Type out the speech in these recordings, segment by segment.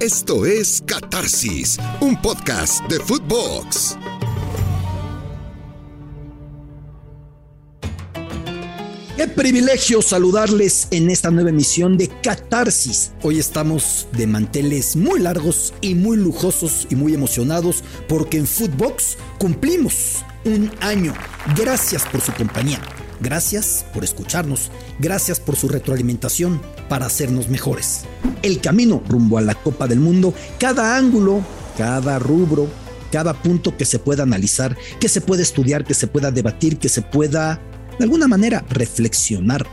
Esto es Catarsis, un podcast de Footbox. Qué privilegio saludarles en esta nueva emisión de Catarsis. Hoy estamos de manteles muy largos y muy lujosos y muy emocionados porque en Footbox cumplimos un año. Gracias por su compañía. Gracias por escucharnos. Gracias por su retroalimentación para hacernos mejores. El camino rumbo a la Copa del Mundo, cada ángulo, cada rubro, cada punto que se pueda analizar, que se pueda estudiar, que se pueda debatir, que se pueda de alguna manera reflexionar.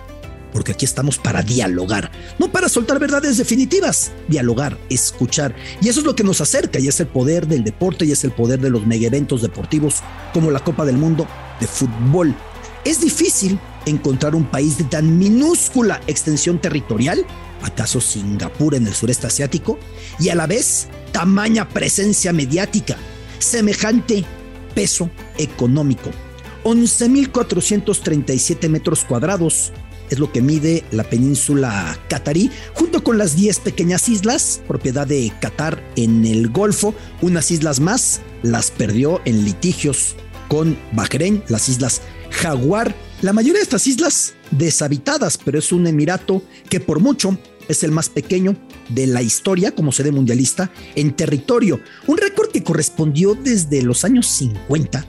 Porque aquí estamos para dialogar, no para soltar verdades definitivas, dialogar, escuchar. Y eso es lo que nos acerca y es el poder del deporte y es el poder de los mega eventos deportivos como la Copa del Mundo de fútbol. Es difícil encontrar un país de tan minúscula extensión territorial, acaso Singapur en el sureste asiático, y a la vez tamaña presencia mediática, semejante peso económico. 11.437 metros cuadrados es lo que mide la península catarí, junto con las 10 pequeñas islas, propiedad de Qatar en el Golfo. Unas islas más las perdió en litigios con Bahrein, las islas Jaguar. La mayoría de estas islas deshabitadas, pero es un emirato que por mucho es el más pequeño de la historia como sede mundialista en territorio. Un récord que correspondió desde los años 50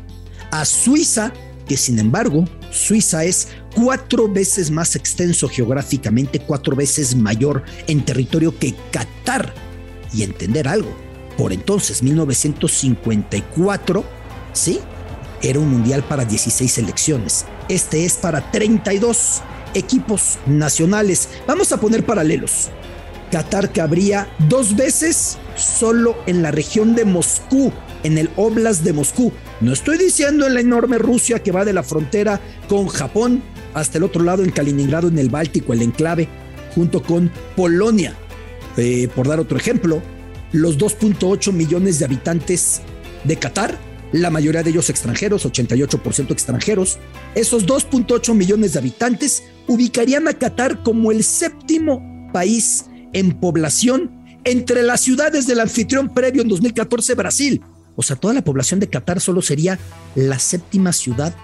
a Suiza, que sin embargo, Suiza es cuatro veces más extenso geográficamente, cuatro veces mayor en territorio que Qatar. Y entender algo, por entonces, 1954, ¿sí? Era un mundial para 16 selecciones. Este es para 32 equipos nacionales. Vamos a poner paralelos. Qatar cabría dos veces solo en la región de Moscú, en el Oblast de Moscú. No estoy diciendo en la enorme Rusia que va de la frontera con Japón hasta el otro lado en Kaliningrado, en el Báltico, el enclave, junto con Polonia. Eh, por dar otro ejemplo, los 2.8 millones de habitantes de Qatar, la mayoría de ellos extranjeros, 88% extranjeros, esos 2.8 millones de habitantes ubicarían a Qatar como el séptimo país en población entre las ciudades del anfitrión previo en 2014 Brasil. O sea, toda la población de Qatar solo sería la séptima ciudad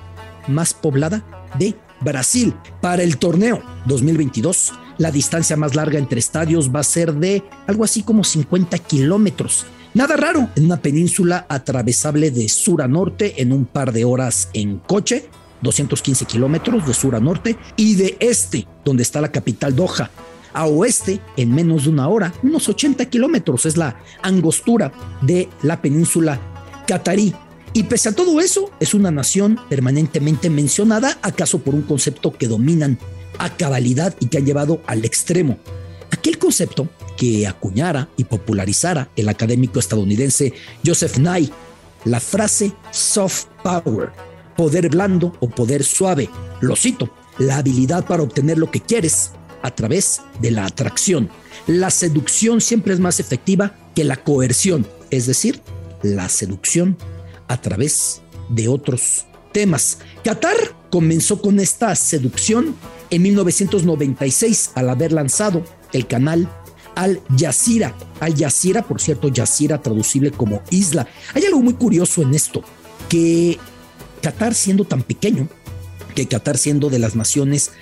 más poblada de Brasil. Para el torneo 2022, la distancia más larga entre estadios va a ser de algo así como 50 kilómetros. Nada raro, en una península atravesable de sur a norte en un par de horas en coche, 215 kilómetros de sur a norte, y de este, donde está la capital Doha, a oeste en menos de una hora, unos 80 kilómetros es la angostura de la península catarí. Y pese a todo eso, es una nación permanentemente mencionada, acaso por un concepto que dominan a cabalidad y que han llevado al extremo. Aquel concepto que acuñara y popularizara el académico estadounidense Joseph Nye, la frase soft power, poder blando o poder suave. Lo cito, la habilidad para obtener lo que quieres a través de la atracción. La seducción siempre es más efectiva que la coerción, es decir, la seducción a través de otros temas. Qatar comenzó con esta seducción en 1996 al haber lanzado el canal Al Jazeera. Al Jazeera, por cierto, Jazeera traducible como isla. Hay algo muy curioso en esto, que Qatar siendo tan pequeño, que Qatar siendo de las naciones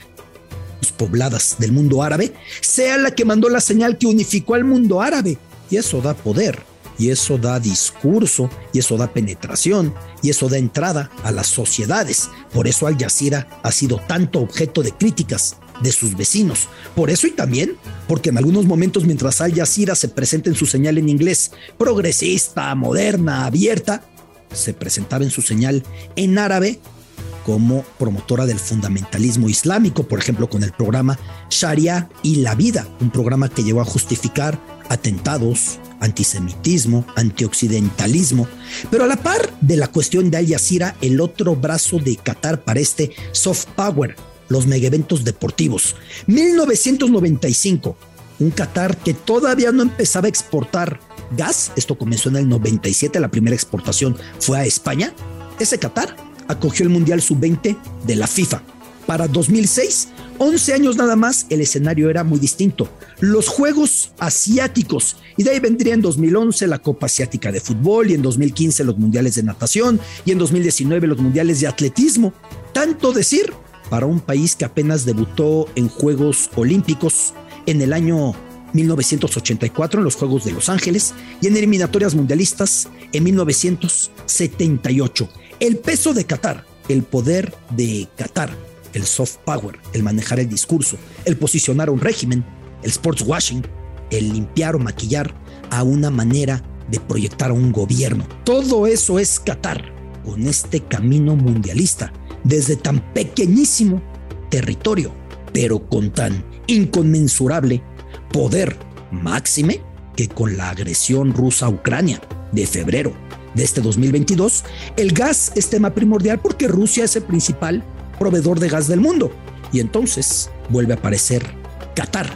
pobladas del mundo árabe, sea la que mandó la señal que unificó al mundo árabe. Y eso da poder, y eso da discurso, y eso da penetración, y eso da entrada a las sociedades. Por eso Al Jazeera ha sido tanto objeto de críticas de sus vecinos. Por eso y también porque en algunos momentos mientras Al Jazeera se presenta en su señal en inglés, progresista, moderna, abierta, se presentaba en su señal en árabe como promotora del fundamentalismo islámico, por ejemplo, con el programa Sharia y la vida, un programa que llevó a justificar atentados, antisemitismo, antioccidentalismo. Pero a la par de la cuestión de Al Jazeera, el otro brazo de Qatar para este soft power, los megaeventos deportivos. 1995, un Qatar que todavía no empezaba a exportar gas, esto comenzó en el 97, la primera exportación fue a España. Ese Qatar acogió el Mundial Sub-20 de la FIFA. Para 2006, 11 años nada más, el escenario era muy distinto. Los Juegos Asiáticos, y de ahí vendría en 2011 la Copa Asiática de Fútbol, y en 2015 los Mundiales de Natación, y en 2019 los Mundiales de Atletismo. Tanto decir para un país que apenas debutó en Juegos Olímpicos en el año 1984 en los Juegos de Los Ángeles y en eliminatorias mundialistas en 1978. El peso de Qatar, el poder de Qatar el soft power, el manejar el discurso, el posicionar un régimen, el sports washing, el limpiar o maquillar a una manera de proyectar a un gobierno. Todo eso es Qatar con este camino mundialista desde tan pequeñísimo territorio, pero con tan inconmensurable poder máxime que con la agresión rusa a Ucrania de febrero de este 2022, el gas es tema primordial porque Rusia es el principal proveedor de gas del mundo. Y entonces vuelve a aparecer Qatar,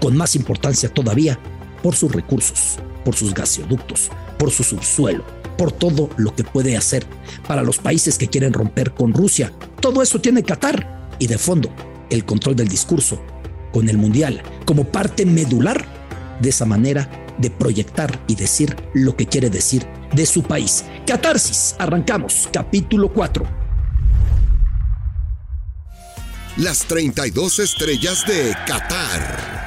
con más importancia todavía por sus recursos, por sus gasoductos, por su subsuelo, por todo lo que puede hacer para los países que quieren romper con Rusia. Todo eso tiene Qatar y de fondo el control del discurso con el Mundial como parte medular de esa manera de proyectar y decir lo que quiere decir de su país. Catarsis, arrancamos, capítulo 4 las 32 estrellas de Qatar.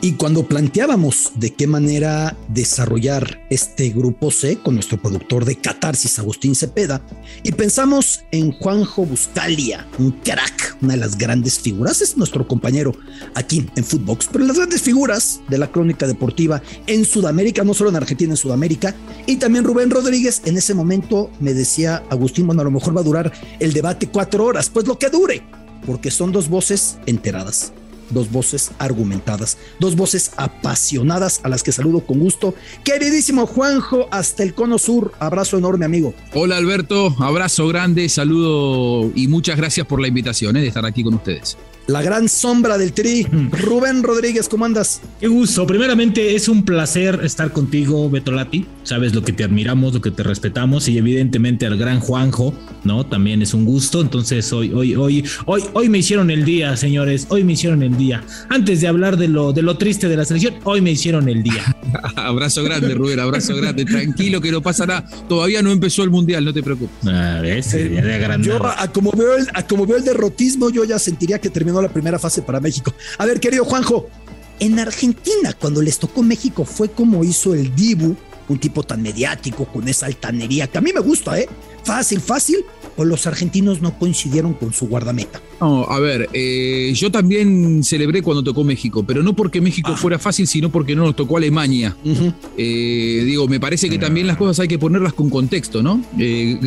Y cuando planteábamos de qué manera desarrollar este grupo C con nuestro productor de Catarsis, Agustín Cepeda, y pensamos en Juanjo Buscalia, un crack, una de las grandes figuras, es nuestro compañero aquí en Footbox, pero las grandes figuras de la crónica deportiva en Sudamérica, no solo en Argentina, en Sudamérica, y también Rubén Rodríguez, en ese momento me decía Agustín, bueno, a lo mejor va a durar el debate cuatro horas, pues lo que dure, porque son dos voces enteradas dos voces argumentadas, dos voces apasionadas a las que saludo con gusto. Queridísimo Juanjo, hasta el cono sur, abrazo enorme amigo. Hola Alberto, abrazo grande, saludo y muchas gracias por la invitación eh, de estar aquí con ustedes la gran sombra del tri. Rubén Rodríguez, ¿cómo andas? Qué gusto. Primeramente, es un placer estar contigo, Beto Lati. Sabes lo que te admiramos, lo que te respetamos y evidentemente al gran Juanjo, ¿no? También es un gusto. Entonces, hoy, hoy, hoy, hoy, hoy me hicieron el día, señores. Hoy me hicieron el día. Antes de hablar de lo, de lo triste de la selección, hoy me hicieron el día. abrazo grande, Rubén, abrazo grande. Tranquilo que no pasará. Todavía no empezó el mundial, no te preocupes. A ver, eh, yo, como veo el, a como veo el derrotismo, yo ya sentiría que terminó la primera fase para México. A ver, querido Juanjo, en Argentina, cuando les tocó México, fue como hizo el Dibu, un tipo tan mediático, con esa altanería, que a mí me gusta, ¿eh? Fácil, fácil, o los argentinos no coincidieron con su guardameta. No, a ver, eh, yo también celebré cuando tocó México, pero no porque México ah. fuera fácil, sino porque no nos tocó Alemania. Eh, digo, me parece que también las cosas hay que ponerlas con contexto, ¿no? Eh,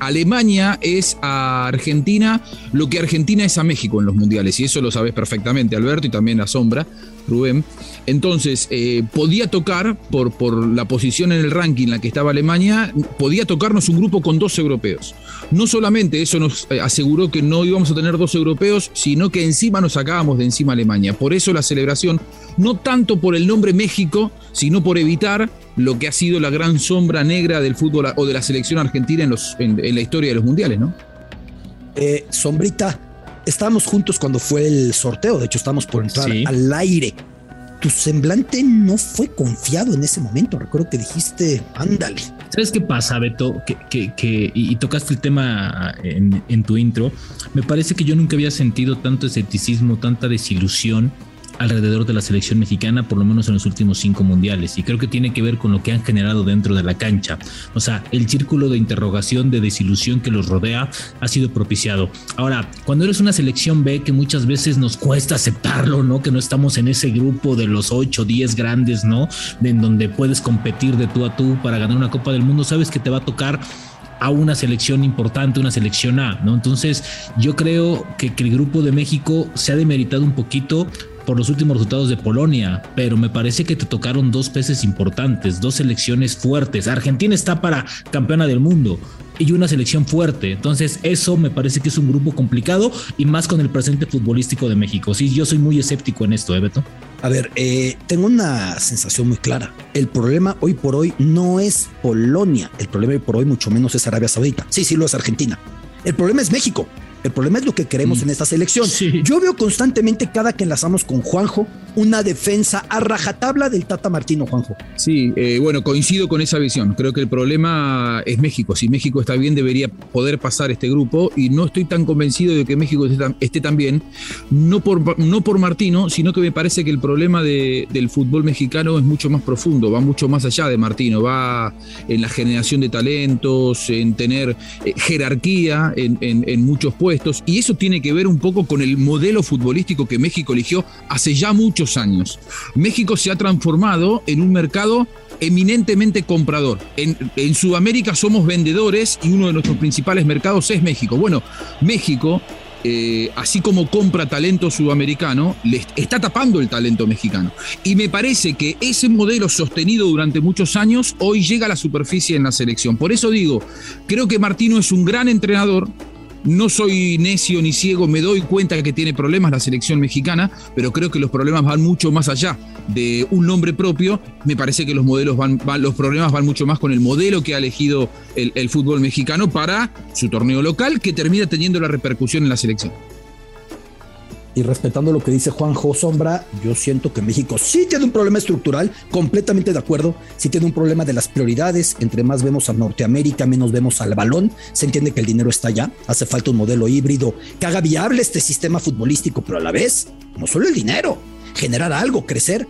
Alemania es a Argentina lo que Argentina es a México en los mundiales, y eso lo sabes perfectamente, Alberto, y también Asombra, Rubén. Entonces, eh, podía tocar, por, por la posición en el ranking en la que estaba Alemania, podía tocarnos un grupo con dos europeos. No solamente eso nos eh, aseguró que no íbamos a tener dos europeos, sino que encima nos sacábamos de encima Alemania. Por eso la celebración, no tanto por el nombre México, sino por evitar lo que ha sido la gran sombra negra del fútbol o de la selección argentina en, la historia de los mundiales, ¿no? Eh, sombrita, estábamos juntos cuando fue el sorteo, de hecho estamos por entrar al aire. Tu semblante no fue confiado en ese momento, recuerdo que dijiste, ándale. ¿Sabes qué pasa, Beto? Que, que, y, tocaste el tema en, en tu intro. Me parece que yo nunca había sentido tanto escepticismo, tanta desilusión alrededor de la selección mexicana, por lo menos en los últimos cinco mundiales. Y creo que tiene que ver con lo que han generado dentro de la cancha. O sea, el círculo de interrogación, de desilusión que los rodea ha sido propiciado. Ahora, cuando eres una selección B, que muchas veces nos cuesta aceptarlo, ¿no? Que no estamos en ese grupo de los 8, 10 grandes, ¿no? en donde puedes competir de tú a tú para ganar una Copa del Mundo, sabes que te va a tocar a una selección importante, una selección A, ¿no? Entonces, yo creo que, que, el grupo de México se ha demeritado un poquito por los últimos resultados de Polonia, pero me parece que te tocaron dos peces importantes, dos selecciones fuertes. Argentina está para campeona del mundo y una selección fuerte. Entonces, eso me parece que es un grupo complicado y más con el presente futbolístico de México. Sí, yo soy muy escéptico en esto, ¿eh, Beto? A ver, eh, tengo una sensación muy clara. El problema hoy por hoy no es Polonia. El problema hoy por hoy mucho menos es Arabia Saudita. Sí, sí, lo es Argentina. El problema es México. El problema es lo que queremos mm. en esta selección. Yo veo constantemente cada que enlazamos con Juanjo una defensa a rajatabla del Tata Martino, Juanjo. Sí, eh, bueno, coincido con esa visión. Creo que el problema es México. Si México está bien, debería poder pasar este grupo y no estoy tan convencido de que México esté tan, bien, no por, no por Martino, sino que me parece que el problema del fútbol mexicano es mucho más profundo, va mucho más allá de Martino, va en la generación de talentos, en tener eh, jerarquía en, en muchos puestos y eso tiene que ver un poco con el modelo futbolístico que México eligió hace ya muchos años. México se ha transformado en un mercado eminentemente comprador. En, Sudamérica somos vendedores y uno de nuestros principales mercados es México. Bueno, México, eh, así como compra talento sudamericano, le está tapando el talento mexicano. Y me parece que ese modelo sostenido durante muchos años hoy llega a la superficie en la selección. Por eso digo, creo que Martino es un gran entrenador, no soy necio ni ciego, me doy cuenta que tiene problemas la selección mexicana, pero creo que los problemas van mucho más allá de un nombre propio. Me parece que los modelos van, los problemas van mucho más con el modelo que ha elegido el fútbol mexicano para su torneo local, que termina teniendo la repercusión en la selección y respetando lo que dice Juanjo Sombra, yo siento que México sí tiene un problema estructural, completamente de acuerdo, sí tiene un problema de las prioridades, entre más vemos a Norteamérica, menos vemos al balón, se entiende que el dinero está allá, hace falta un modelo híbrido que haga viable este sistema futbolístico, pero a la vez, no solo el dinero, generar algo, crecer.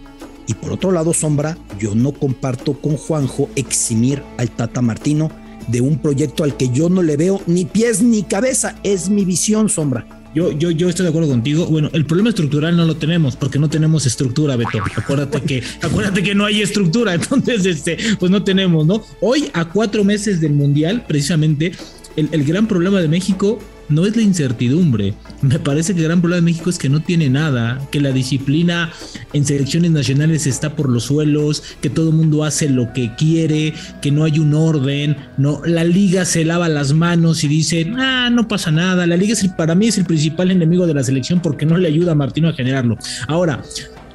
Y por otro lado, Sombra, yo no comparto con Juanjo eximir al Tata Martino de un proyecto al que yo no le veo ni pies ni cabeza, es mi visión, Sombra. Yo, yo, yo estoy de acuerdo contigo. Bueno, el problema estructural no lo tenemos porque no tenemos estructura, Beto. Acuérdate que, acuérdate que no hay estructura, entonces este, pues no tenemos, ¿no? Hoy, a cuatro meses del Mundial, precisamente, el, el gran problema de México no es la incertidumbre. Me parece que el gran problema de México es que no tiene nada, que la disciplina en selecciones nacionales está por los suelos, que todo el mundo hace lo que quiere, que no hay un orden, no, la liga se lava las manos y dice, ah, no pasa nada, la liga es para mí es el principal enemigo de la selección porque no le ayuda a Martino a generarlo. Ahora,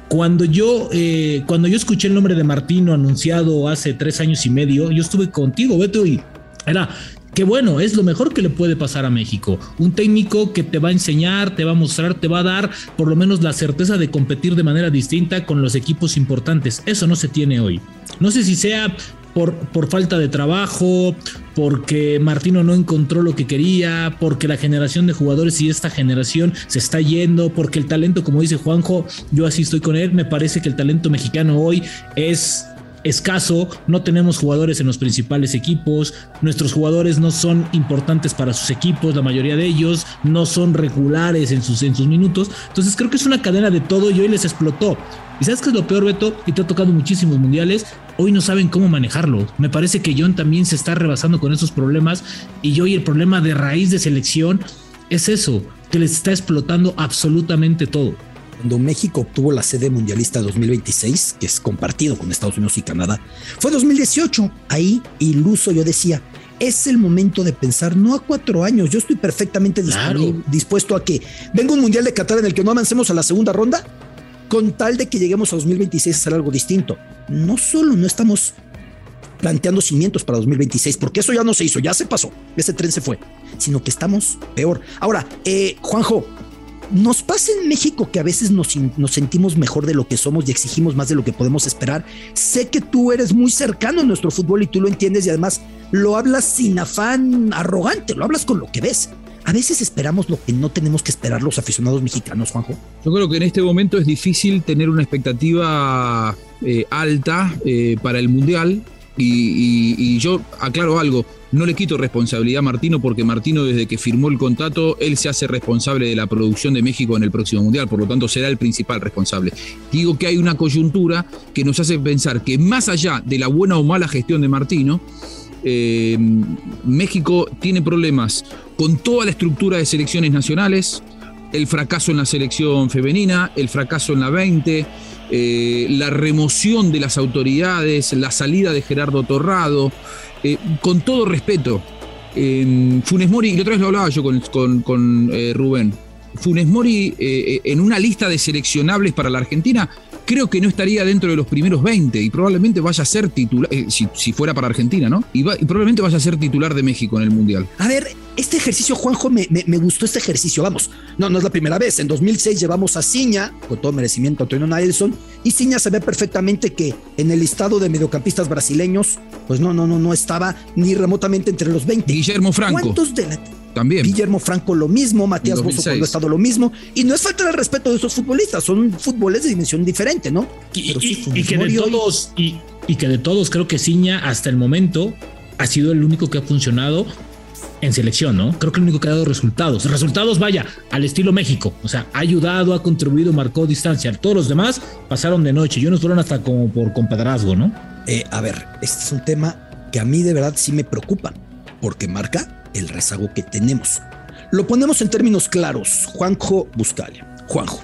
cuando yo, eh, cuando yo escuché el nombre de Martino anunciado hace tres años y medio, yo estuve contigo, Beto, y era, que bueno, es lo mejor que le puede pasar a México. Un técnico que te va a enseñar, te va a mostrar, te va a dar por lo menos la certeza de competir de manera distinta con los equipos importantes. Eso no se tiene hoy. No sé si sea por, por, falta de trabajo, porque Martino no encontró lo que quería, porque la generación de jugadores y esta generación se está yendo, porque el talento, como dice Juanjo, yo así estoy con él, me parece que el talento mexicano hoy es escaso, no tenemos jugadores en los principales equipos, nuestros jugadores no son importantes para sus equipos, la mayoría de ellos no son regulares en sus, en sus minutos, entonces creo que es una cadena de todo y hoy les explotó. ¿Y sabes qué es lo peor, Beto? Y te ha tocado muchísimos mundiales, hoy no saben cómo manejarlo. Me parece que John también se está rebasando con esos problemas y hoy el problema de raíz de selección es eso, que les está explotando absolutamente todo cuando México obtuvo la sede mundialista 2026, que es compartido con Estados Unidos y Canadá, fue 2018. Ahí, iluso, yo decía, es el momento de pensar, no a cuatro años, yo estoy perfectamente dispuesto a que venga un mundial de Qatar en el que no avancemos a la segunda ronda, con tal de que lleguemos a 2026 a hacer algo distinto. No solo no estamos planteando cimientos para 2026, porque eso ya no se hizo, ya se pasó, ese tren se fue, sino que estamos peor. Ahora, eh, Juanjo, nos pasa en México que a veces nos, sentimos mejor de lo que somos y exigimos más de lo que podemos esperar. Sé que tú eres muy cercano a nuestro fútbol y tú lo entiendes y además lo hablas sin afán arrogante, lo hablas con lo que ves. A veces esperamos lo que no tenemos que esperar los aficionados mexicanos, Juanjo. Yo creo que en este momento es difícil tener una expectativa eh, alta eh, para el Mundial y yo aclaro algo, no le quito responsabilidad a Martino porque Martino desde que firmó el contrato, él se hace responsable de la producción de México en el próximo Mundial, por lo tanto será el principal responsable. Digo que hay una coyuntura que nos hace pensar que más allá de la buena o mala gestión de Martino, eh, México tiene problemas con toda la estructura de selecciones nacionales, el fracaso en la selección femenina, el fracaso en la 20, eh, la remoción de las autoridades, la salida de Gerardo Torrado, eh, con todo respeto, Funes Mori, y otra vez lo hablaba yo con, eh, Rubén, Funes Mori en una lista de seleccionables para la Argentina, creo que no estaría dentro de los primeros 20 y probablemente vaya a ser titular, si, fuera para Argentina, ¿no? Y, probablemente vaya a ser titular de México en el Mundial. A ver, este ejercicio, Juanjo, me, me, gustó este ejercicio. Vamos, no, no es la primera vez. En 2006 llevamos a Ciña, con todo merecimiento a Antonio Nelson, y Ciña se ve perfectamente que en el listado de mediocampistas brasileños, pues no, no, no, no estaba ni remotamente entre los 20. Guillermo Franco. ¿Cuántos de también. Guillermo Franco lo mismo, Matías Bozo cuando ha estado lo mismo. Y no es falta de respeto de esos futbolistas, son fútboles de dimensión diferente, ¿no? Y, que de todos, y, y, que de todos creo que Ciña hasta el momento ha sido el único que ha funcionado en selección, ¿no? Creo que el único que ha dado resultados. Resultados, vaya, al estilo México. O sea, ha ayudado, ha contribuido, marcó distancia. Todos los demás pasaron de noche y unos fueron hasta como por compadrazgo, ¿no? Eh, a ver, este es un tema que a mí de verdad sí me preocupa, porque marca el rezago que tenemos. Lo ponemos en términos claros. Juanjo Buscalia. Juanjo,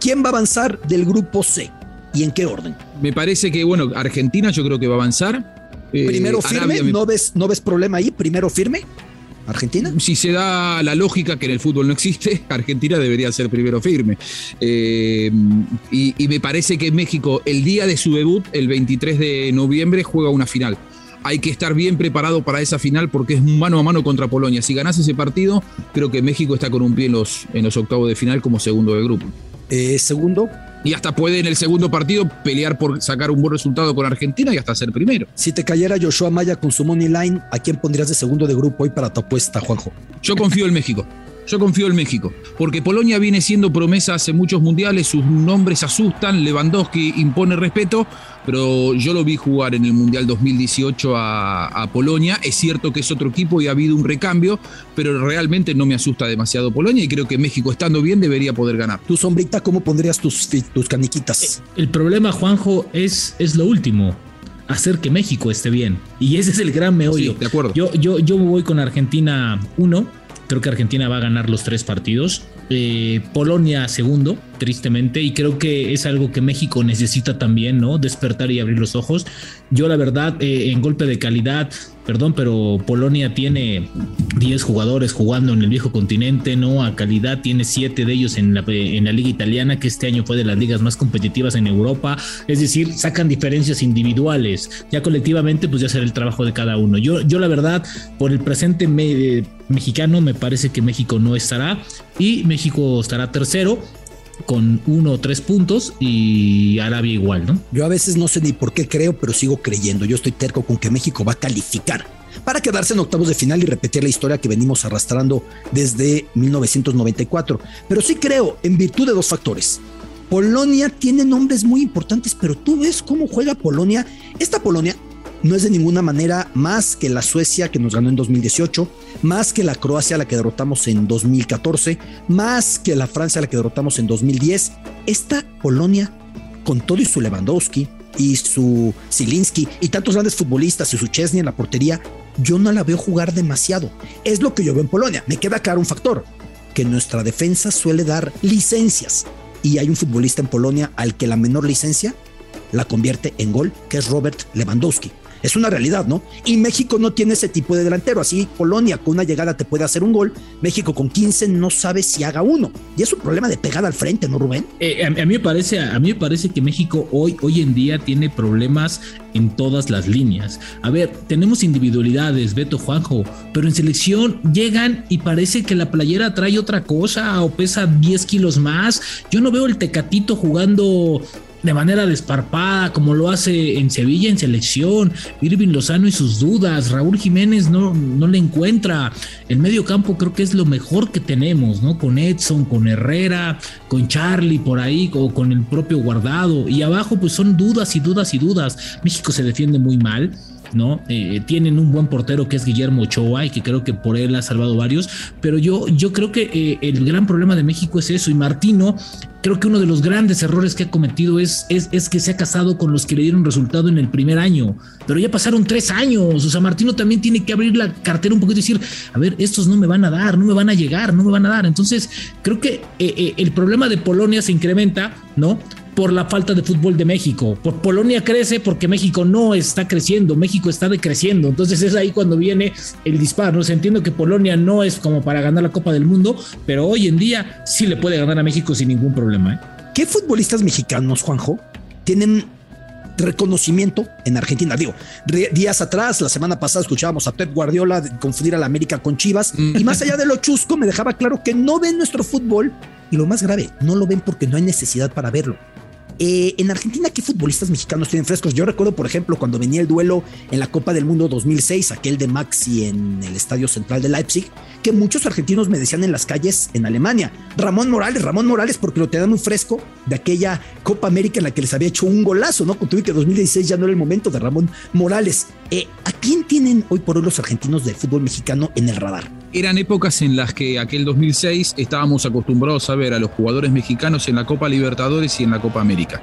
¿quién va a avanzar del grupo C? ¿Y en qué orden? Me parece que, bueno, Argentina yo creo que va a avanzar. Primero eh, firme, ¿No, ves, ¿no ves problema ahí? Primero firme. Argentina. Si se da la lógica que en el fútbol no existe, Argentina debería ser primero firme. Eh, y, y, me parece que México, el día de su debut, el 23 de noviembre, juega una final. Hay que estar bien preparado para esa final porque es mano a mano contra Polonia. Si ganas ese partido, creo que México está con un pie en los, en los octavos de final como segundo de grupo. Eh, segundo, y hasta puede en el segundo partido pelear por sacar un buen resultado con Argentina y hasta ser primero. Si te cayera Joshua Maya con su money line, ¿a quién pondrías de segundo de grupo hoy para tu apuesta, Juanjo? Yo confío en México. Yo confío en México, porque Polonia viene siendo promesa hace muchos mundiales, sus nombres asustan, Lewandowski impone respeto, pero yo lo vi jugar en el Mundial 2018 a, Polonia. Es cierto que es otro equipo y ha habido un recambio, pero realmente no me asusta demasiado Polonia y creo que México estando bien debería poder ganar. Tu sombrita, ¿cómo pondrías tus, tus caniquitas? El problema, Juanjo, es, es lo último hacer que México esté bien. Y ese es el gran meollo. de acuerdo. Yo, yo, yo voy con Argentina 1, Creo que Argentina va a ganar los tres partidos. Eh, Polonia segundo, tristemente, y creo que es algo que México necesita también, ¿no? Despertar y abrir los ojos. Yo la verdad, eh, en golpe de calidad, perdón, pero Polonia tiene 10 jugadores jugando en el viejo continente, ¿no? A calidad tiene 7 de ellos en la, en la liga italiana, que este año fue de las ligas más competitivas en Europa. Es decir, sacan diferencias individuales. Ya colectivamente, pues ya será el trabajo de cada uno. Yo, yo la verdad, por el presente mexicano, me parece que México no estará y México estará tercero con uno o tres puntos y Arabia igual, ¿no? Yo a veces no sé ni por qué creo, pero sigo creyendo. Yo estoy terco con que México va a calificar para quedarse en octavos de final y repetir la historia que venimos arrastrando desde 1994. Pero sí creo, en virtud de dos factores. Polonia tiene nombres muy importantes, pero tú ves cómo juega Polonia. Esta Polonia no es de ninguna manera más que la Suecia que nos ganó en 2018, más que la Croacia a la que derrotamos en 2014, más que la Francia a la que derrotamos en 2010. Esta Polonia, con todo y su Lewandowski y su Zielinski y tantos grandes futbolistas y su Chesney en la portería, yo no la veo jugar demasiado. Es lo que yo veo en Polonia. Me queda claro un factor, que nuestra defensa suele dar licencias. Y hay un futbolista en Polonia al que la menor licencia la convierte en gol, que es Robert Lewandowski. Es una realidad, ¿no? Y México no tiene ese tipo de delantero. Así Polonia con una llegada te puede hacer un gol. México con 15 no sabe si haga uno. Y es un problema de pegada al frente, ¿no, Rubén? Eh, a, mí me parece, a mí me parece que México hoy, hoy en día tiene problemas en todas las líneas. A ver, tenemos individualidades, Beto Juanjo, pero en selección llegan y parece que la playera trae otra cosa o pesa 10 kilos más. Yo no veo el Tecatito jugando de manera desparpada, como lo hace en Sevilla en selección, Irving Lozano y sus dudas, Raúl Jiménez no, no le encuentra. El medio campo creo que es lo mejor que tenemos, ¿no? Con Edson, con Herrera, con Charlie por ahí, o con el propio guardado. Y abajo pues son dudas y dudas y dudas. México se defiende muy mal. ¿No? Eh, tienen un buen portero que es Guillermo Ochoa y que creo que por él ha salvado varios, pero yo, yo creo que eh, el gran problema de México es eso. Y Martino, creo que uno de los grandes errores que ha cometido es, es, es, que se ha casado con los que le dieron resultado en el primer año, pero ya pasaron tres años, o sea, Martino también tiene que abrir la cartera un poquito y decir, a ver, estos no me van a dar, no me van a llegar, no me van a dar, entonces creo que eh, el problema de Polonia se incrementa, ¿no? Por la falta de fútbol de México. Por Polonia crece porque México no está creciendo, México está decreciendo. Entonces es ahí cuando viene el disparo. ¿no? entiendo que Polonia no es como para ganar la Copa del Mundo, pero hoy en día sí le puede ganar a México sin ningún problema. ¿eh? ¿Qué futbolistas mexicanos, Juanjo, tienen reconocimiento en Argentina. Digo, días atrás, la semana pasada, escuchábamos a Pep Guardiola confundir a la América con Chivas. Mm. Y más allá de lo chusco, me dejaba claro que no ven nuestro fútbol. Y lo más grave, no lo ven porque no hay necesidad para verlo. Eh, en Argentina, ¿qué futbolistas mexicanos tienen frescos? Yo recuerdo, por ejemplo, cuando venía el duelo en la Copa del Mundo 2006, aquel de Maxi en el Estadio Central de Leipzig, que muchos argentinos me decían en las calles en Alemania, Ramón Morales, Ramón Morales, porque lo tenían muy fresco de aquella Copa América en la que les había hecho un golazo, ¿no? Tuve que 2016 ya no era el momento de Ramón Morales. Eh, ¿A quién tienen hoy por hoy los argentinos del fútbol mexicano en el radar? Eran épocas en las que aquel 2006 estábamos acostumbrados a ver a los jugadores mexicanos en la Copa Libertadores y en la Copa América.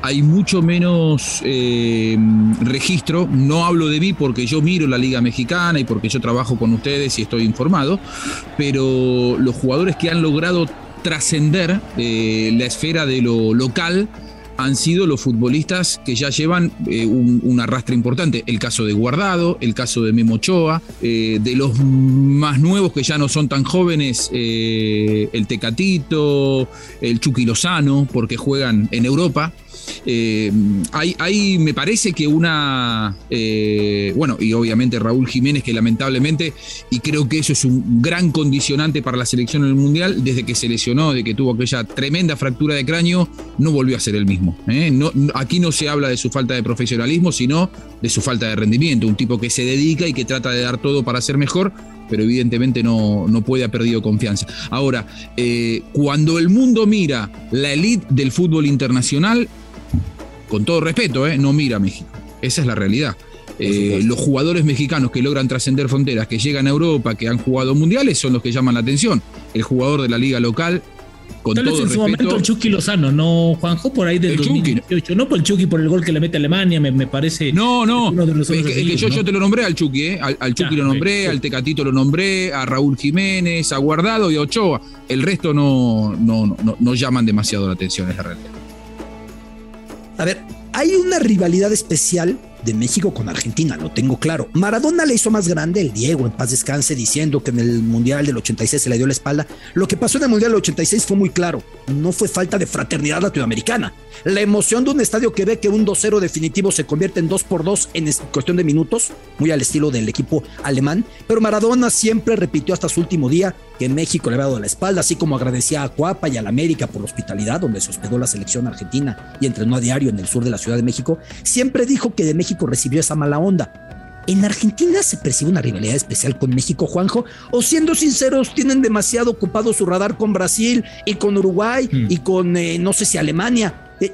Hay mucho menos eh, registro, no hablo de mí porque yo miro la Liga Mexicana y porque yo trabajo con ustedes y estoy informado, pero los jugadores que han logrado trascender eh, la esfera de lo local, han sido los futbolistas que ya llevan eh, un, arrastre importante. El caso de Guardado, el caso de Memo Ochoa, eh, de los más nuevos que ya no son tan jóvenes, el Tecatito, el Chucky Lozano, porque juegan en Europa. Eh, hay, me parece que una, eh, bueno, y obviamente Raúl Jiménez, que lamentablemente, y creo que eso es un gran condicionante para la selección en el Mundial, desde que se lesionó, de que tuvo aquella tremenda fractura de cráneo, no volvió a ser el mismo. ¿eh? Aquí no se habla de su falta de profesionalismo, sino de su falta de rendimiento, un tipo que se dedica y que trata de dar todo para ser mejor, pero evidentemente no, no puede haber perdido confianza. Ahora, cuando el mundo mira la elite del fútbol internacional, con todo respeto, ¿eh? no mira a México. Esa es la realidad. Eh, los jugadores mexicanos que logran trascender fronteras, que llegan a Europa, que han jugado mundiales, son los que llaman la atención. El jugador de la liga local, con Tal vez en su momento el Chucky Lozano, no Juanjo, por ahí del 2018. No por el Chucky, por el gol que le mete a Alemania, me, parece. No, no. que yo, yo, te lo nombré al Chucky, ¿eh? Al, Chucky lo nombré, al Tecatito lo nombré, a Raúl Jiménez, a Guardado y a Ochoa. El resto no, no, no, no llaman demasiado la atención, es la realidad. A ver, hay una rivalidad especial de México con Argentina, lo tengo claro. Maradona le hizo más grande el Diego, en paz descanse, diciendo que en el Mundial del 86 se le dio la espalda. Lo que pasó en el Mundial del 86 fue muy claro, no fue falta de fraternidad latinoamericana. La emoción de un estadio que ve que un 2-0 definitivo se convierte en 2 por 2 en cuestión de minutos, muy al estilo del equipo alemán, pero Maradona siempre repitió hasta su último día que México le había dado la espalda, así como agradecía a Cuapa y a la América por la hospitalidad donde se hospedó la selección argentina y entrenó a diario en el sur de la Ciudad de México, siempre dijo que de México recibió esa mala onda. ¿En Argentina se percibe una rivalidad especial con México, Juanjo? ¿O siendo sinceros, tienen demasiado ocupado su radar con Brasil y con Uruguay hmm. y con, eh, no sé si Alemania? Eh,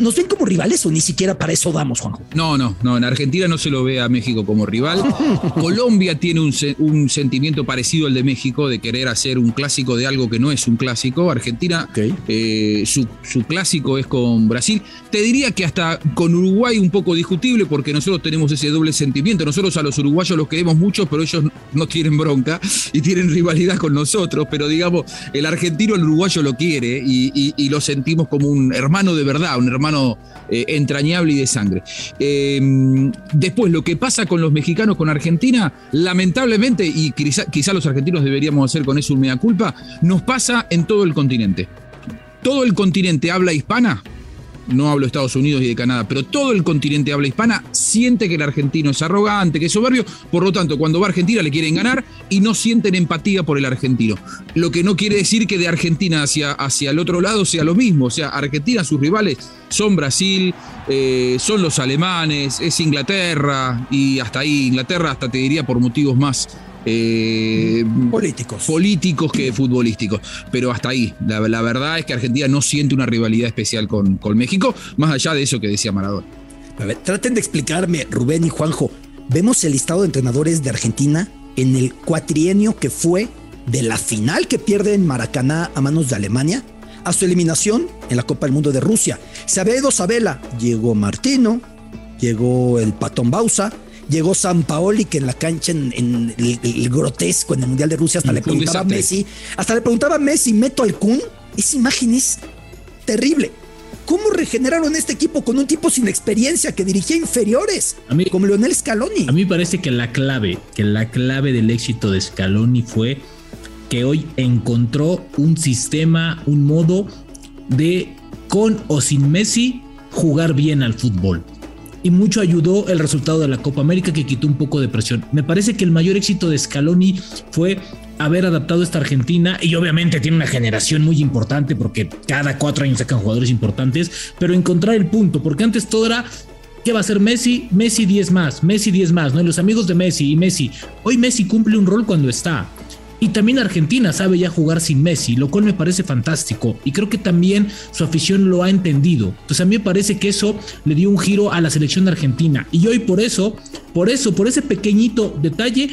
¿Nos ven como rivales o ni siquiera para eso damos, Juanjo? No, no, no. En Argentina no se lo ve a México como rival. Colombia tiene un, sentimiento parecido al de México de querer hacer un clásico de algo que no es un clásico. Argentina, eh, su, clásico es con Brasil. Te diría que hasta con Uruguay un poco discutible porque nosotros tenemos ese doble sentimiento. Nosotros a los uruguayos los queremos mucho, pero ellos no tienen bronca y tienen rivalidad con nosotros. Pero digamos, el argentino al uruguayo lo quiere y lo sentimos como un hermano de verdad, un hermano eh, entrañable y de sangre. Eh, después, lo que pasa con los mexicanos con Argentina, lamentablemente, y quizá, los argentinos deberíamos hacer con eso un mea culpa, nos pasa en todo el continente. Todo el continente habla hispana, no hablo de Estados Unidos y de Canadá, pero todo el continente habla hispana siente que el argentino es arrogante, que es soberbio, por lo tanto, cuando va a Argentina le quieren ganar y no sienten empatía por el argentino. Lo que no quiere decir que de Argentina hacia, hacia el otro lado sea lo mismo, o sea, Argentina, sus rivales son Brasil, eh, son los alemanes, es Inglaterra y hasta ahí, Inglaterra hasta te diría por motivos más eh, políticos. políticos que futbolísticos. Pero hasta ahí, la, verdad es que Argentina no siente una rivalidad especial con, con, México, más allá de eso que decía Maradona. A ver, traten de explicarme, Rubén y Juanjo. Vemos el listado de entrenadores de Argentina en el cuatrienio que fue de la final que pierde en Maracaná a manos de Alemania a su eliminación en la Copa del Mundo de Rusia. Se había ido Sabela, llegó Martino, llegó el Patón Bausa, llegó San Paoli, que en la cancha, en, el, grotesco, en el Mundial de Rusia, hasta le preguntaba a Messi, hasta le preguntaba a Messi, meto al Kun. Esa imagen es terrible. ¿Cómo regeneraron este equipo con un tipo sin experiencia que dirigía inferiores? como Leonel Scaloni. A mí me parece que la clave, que la clave del éxito de Scaloni fue que hoy encontró un sistema, un modo de con o sin Messi jugar bien al fútbol. Y mucho ayudó el resultado de la Copa América que quitó un poco de presión. Me parece que el mayor éxito de Scaloni fue haber adaptado esta Argentina y obviamente tiene una generación muy importante porque cada cuatro años sacan jugadores importantes, pero encontrar el punto, porque antes todo era ¿Qué va a ser Messi? Messi 10 más, Messi 10 más, ¿no? los amigos de Messi y Messi. Hoy Messi cumple un rol cuando está. Y también Argentina sabe ya jugar sin Messi, lo cual me parece fantástico. Y creo que también su afición lo ha entendido. Entonces a mí me parece que eso le dio un giro a la selección de Argentina. Y hoy por eso, por eso, por ese pequeñito detalle,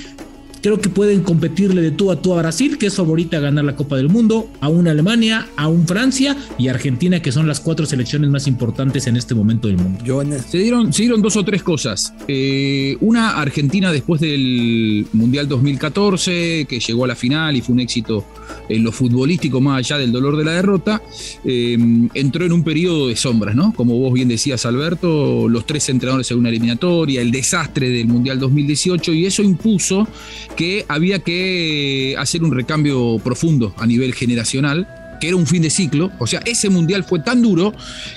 Creo que pueden competirle de tú a tú a Brasil, que es favorita a ganar la Copa del Mundo, a una Alemania, a un Francia y Argentina, que son las cuatro selecciones más importantes en este momento del mundo. Se dieron, se dieron dos o tres cosas. Eh, una, Argentina después del Mundial 2014, que llegó a la final y fue un éxito en lo futbolístico, más allá del dolor de la derrota, eh, entró en un periodo de sombras, ¿no? Como vos bien decías, Alberto, los tres entrenadores en una eliminatoria, el desastre del Mundial 2018, y eso impuso que había que hacer un recambio profundo a nivel generacional que era un fin de ciclo, o sea, ese mundial fue tan duro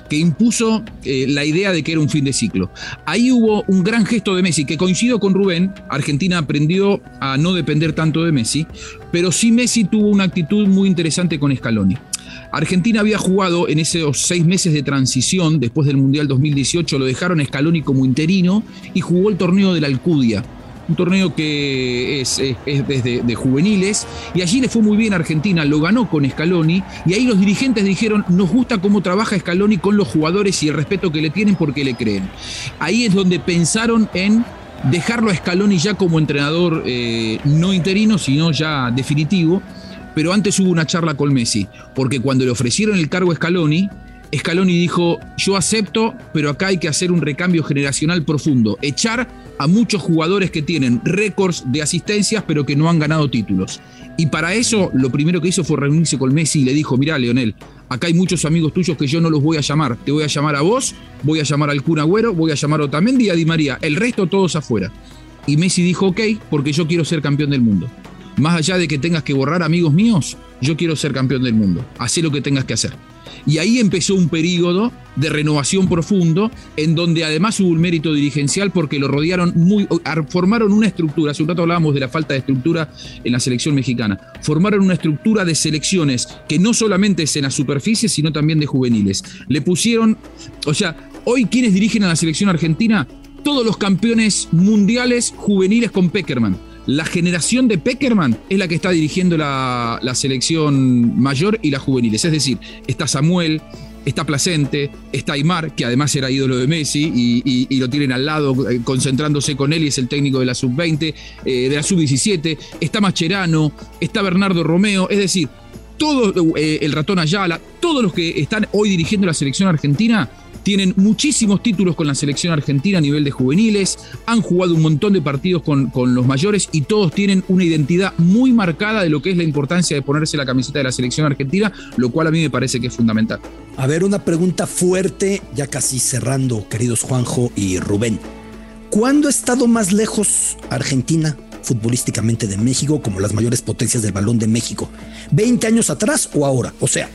que impuso eh, la idea de que era un fin de ciclo. Ahí hubo un gran gesto de Messi, que coincido con Rubén, Argentina aprendió a no depender tanto de Messi, pero sí Messi tuvo una actitud muy interesante con Scaloni. Argentina había jugado en esos seis meses de transición, después del Mundial 2018, lo dejaron Scaloni como interino y jugó el torneo de la Alcudia un torneo que es, desde de juveniles, y allí le fue muy bien a Argentina, lo ganó con Scaloni, y ahí los dirigentes dijeron, nos gusta cómo trabaja Scaloni con los jugadores y el respeto que le tienen porque le creen. Ahí es donde pensaron en dejarlo a Scaloni ya como entrenador eh, no interino, sino ya definitivo, pero antes hubo una charla con Messi, porque cuando le ofrecieron el cargo a Scaloni, Scaloni dijo, yo acepto, pero acá hay que hacer un recambio generacional profundo, echar a muchos jugadores que tienen récords de asistencias, pero que no han ganado títulos. Y para eso lo primero que hizo fue reunirse con Messi y le dijo, mira Leonel, acá hay muchos amigos tuyos que yo no los voy a llamar, te voy a llamar a vos, voy a llamar al Kun Agüero, voy a llamar a Otamendi y a Di María, el resto todos afuera. Y Messi dijo, ok, porque yo quiero ser campeón del mundo. Más allá de que tengas que borrar amigos míos, yo quiero ser campeón del mundo. Hacé lo que tengas que hacer. Y ahí empezó un periodo de renovación profundo, en donde además hubo un mérito dirigencial porque lo rodearon muy, formaron una estructura, hace un rato hablábamos de la falta de estructura en la selección mexicana, formaron una estructura de selecciones que no solamente es en la superficie, sino también de juveniles. Le pusieron, o sea, hoy quienes dirigen a la selección argentina, todos los campeones mundiales juveniles con Peckerman la generación de Peckerman es la que está dirigiendo la, selección mayor y las juveniles. Es decir, está Samuel, está Placente, está Aymar, que además era ídolo de Messi y, lo tienen al lado eh, concentrándose con él y es el técnico de la sub-20, eh, de la sub-17, está Macherano, está Bernardo Romeo, es decir, todo eh, el ratón Ayala, todos los que están hoy dirigiendo la selección argentina tienen muchísimos títulos con la selección argentina a nivel de juveniles, han jugado un montón de partidos con, con, los mayores y todos tienen una identidad muy marcada de lo que es la importancia de ponerse la camiseta de la selección argentina, lo cual a mí me parece que es fundamental. A ver, una pregunta fuerte, ya casi cerrando, queridos Juanjo y Rubén. ¿Cuándo ha estado más lejos Argentina futbolísticamente de México como las mayores potencias del balón de México? ¿20 años atrás o ahora? O sea,